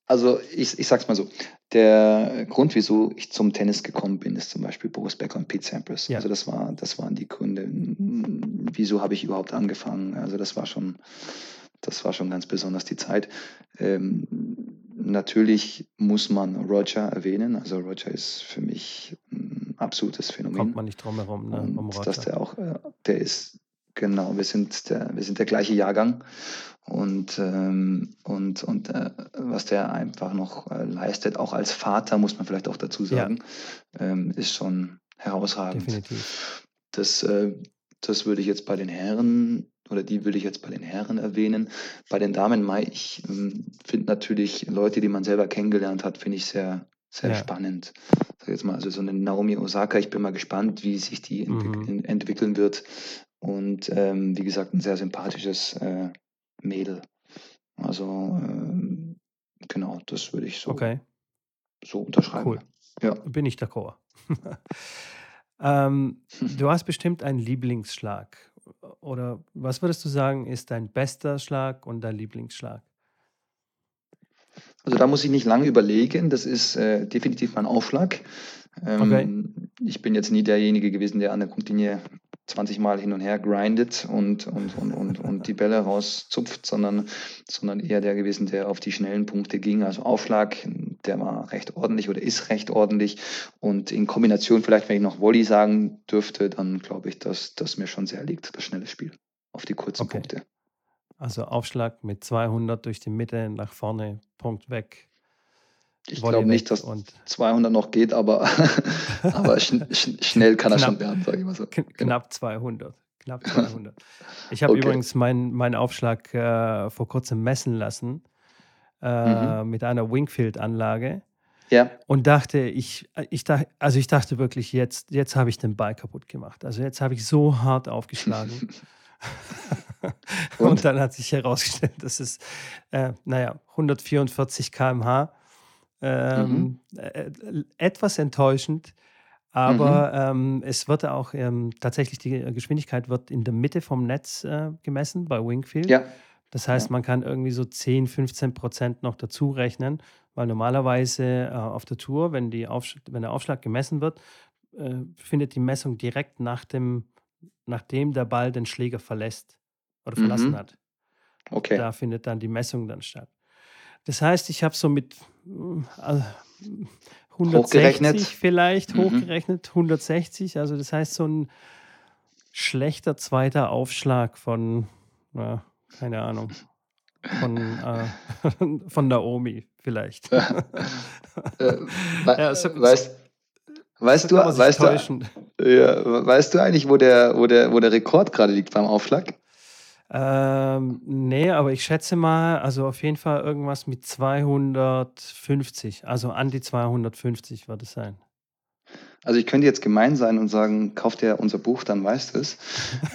Also ich, ich sag's mal so, der Grund, wieso ich zum Tennis gekommen bin, ist zum Beispiel Boris Becker und Pete Sampras. Ja, Also das war, das waren die Gründe, mm, wieso habe ich überhaupt angefangen. Also das war schon, das war schon ganz besonders die Zeit. Ähm, natürlich muss man Roger erwähnen. Also Roger ist für mich ein absolutes kommt Phänomen. man nicht drum herum, ne, um Und dass Roger. der auch, äh, der ist, genau, wir sind der, wir sind der gleiche Jahrgang. Und, ähm, und, und äh, was der einfach noch äh, leistet, auch als Vater, muss man vielleicht auch dazu Ja, sagen, ähm, ist schon herausragend. definitiv. Das, äh, das würde ich jetzt bei den Herren oder die würde ich jetzt bei den Herren erwähnen. Bei den Damen, Mai, ich ähm, finde natürlich Leute, die man selber kennengelernt hat, finde ich sehr, sehr Ja, spannend. Sag jetzt mal, also so eine Naomi Osaka, ich bin mal gespannt, wie sich die entwick mhm. entwickeln wird. Und ähm, wie gesagt, ein sehr sympathisches äh, Mädel. Also ähm, genau, das würde ich so, Okay, so unterschreiben. cool. Ja. Bin ich d'accord. ähm, du hast bestimmt einen Lieblingsschlag. Oder was würdest du sagen, ist dein bester Schlag und dein Lieblingsschlag? Also da muss ich nicht lange überlegen. Das ist äh, definitiv mein Aufschlag. Okay, Ähm, ich bin jetzt nie derjenige gewesen, der an der Grundlinie 20 Mal hin und her grindet und, und, und, und, und die Bälle rauszupft, sondern, sondern eher der gewesen, der auf die schnellen Punkte ging. Also Aufschlag, der war recht ordentlich oder ist recht ordentlich. Und in Kombination, vielleicht wenn ich noch Volley sagen dürfte, dann glaube ich, dass das mir schon sehr liegt, das schnelle Spiel auf die kurzen okay. Punkte. Also Aufschlag mit 200 durch die Mitte nach vorne, Punkt weg, Ich glaube nicht, dass und 200 noch geht, aber, aber schn schn schnell kann er schon knapp, werden, sage ich mal so. Genau. knapp 200. Knapp 200. Ich habe Okay. übrigens meinen meinen Aufschlag äh, vor kurzem messen lassen Mhm. äh, mit einer Wingfield-Anlage Ja. und dachte, ich, äh, ich dachte, also ich dachte wirklich, jetzt, jetzt habe ich den Ball kaputt gemacht. Also jetzt habe ich so hart aufgeschlagen. und Und? dann hat sich herausgestellt, dass es, äh, naja, 144 km/h, Mhm. ähm, äh, etwas enttäuschend, Mhm. aber ähm, es wird auch ähm, tatsächlich die Geschwindigkeit wird in der Mitte vom Netz äh, gemessen bei Wingfield. Ja. Das heißt, Ja. man kann irgendwie so 10, 15 Prozent noch dazu rechnen, weil normalerweise äh, auf der Tour, wenn, die Aufsch wenn der Aufschlag gemessen wird, äh, findet die Messung direkt nach dem, nachdem der Ball den Schläger verlässt oder verlassen Mhm. hat. Okay. Da findet dann die Messung dann statt. Das heißt, ich habe so mit mm, äh, 160 Hochgerechnet. vielleicht Mhm. hochgerechnet, 160. Also das heißt, so ein schlechter zweiter Aufschlag von, ja, keine Ahnung, von, äh, von Naomi vielleicht. Äh, wei ja, so, weißt weißt du weißt du ja, weißt du eigentlich, wo der wo der wo der Rekord gerade liegt beim Aufschlag? Ähm, nee, aber ich schätze mal, also auf jeden Fall irgendwas mit 250, also an die 250 wird es sein. Also ich könnte jetzt gemein sein und sagen, kauf dir unser Buch, dann weißt du es.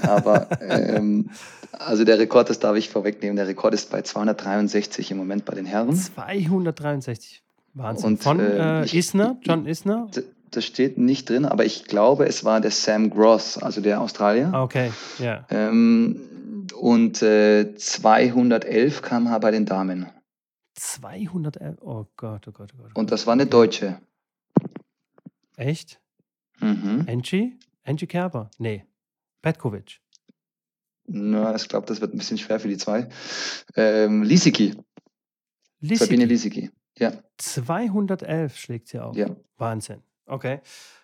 Aber ähm, also der Rekord, das darf ich vorwegnehmen, der Rekord ist bei 263 im Moment bei den Herren. 263. Wahnsinn. Und Von äh, äh, ich, Isner, John Isner? das steht nicht drin, aber ich glaube, es war der Sam Gross, also der Australier. Ah, okay, ja. Ähm, und äh, 211 km/h bei den Damen. 211. Oh Gott, oh Gott, oh Gott, oh Und Gott. das war eine. Deutsche. Echt? Mhm. Angie? Angie Kerber? Nee. Petkovic. Na, ich glaube, das wird ein bisschen schwer für die zwei. Ähm, Lisicki. Sabine Lisicki. Ja. 211 schlägt sie auf. Ja. Wahnsinn. Okay.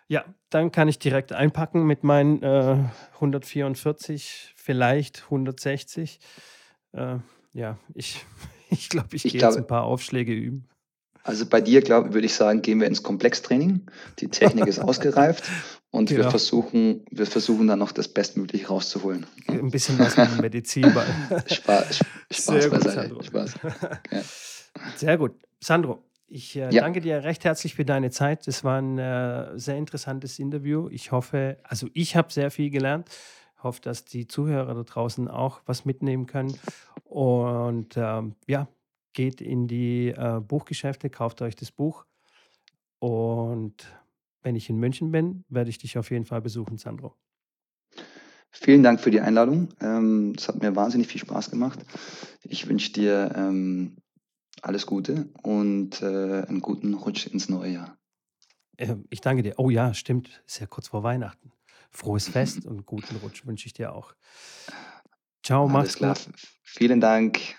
Ja, dann kann ich direkt einpacken mit meinen äh, 144, vielleicht 160. Äh, ja, ich ich, glaube, ich, ich gehe jetzt ein paar Aufschläge üben. Also bei dir, glaube würde ich sagen, gehen wir ins Komplextraining. Die Technik ist ausgereift und genau. wir, versuchen, wir versuchen dann noch das Bestmögliche rauszuholen. Ein bisschen was mit Medizin. Spaß, Spaß Sehr beiseite. Gut, Spaß. Ja. Sehr gut. Sandro, ich äh, ja. danke dir recht herzlich für deine Zeit. Es war ein äh, sehr interessantes Interview. Ich hoffe, also ich habe sehr viel gelernt. Ich hoffe, dass die Zuhörer da draußen auch was mitnehmen können. Und ähm, ja, geht in die äh, Buchgeschäfte, kauft euch das Buch. Und wenn ich in München bin, werde ich dich auf jeden Fall besuchen, Sandro. Vielen Dank für die Einladung. Ähm, es hat mir wahnsinnig viel Spaß gemacht. Ich wünsche dir ähm, alles Gute und äh, einen guten Rutsch ins neue Jahr. Ähm, ich danke dir. Oh ja, stimmt. Ist ja kurz vor Weihnachten. Frohes Fest und guten Rutsch wünsche ich dir auch. Ciao, Alles mach's klar. gut. Vielen Dank.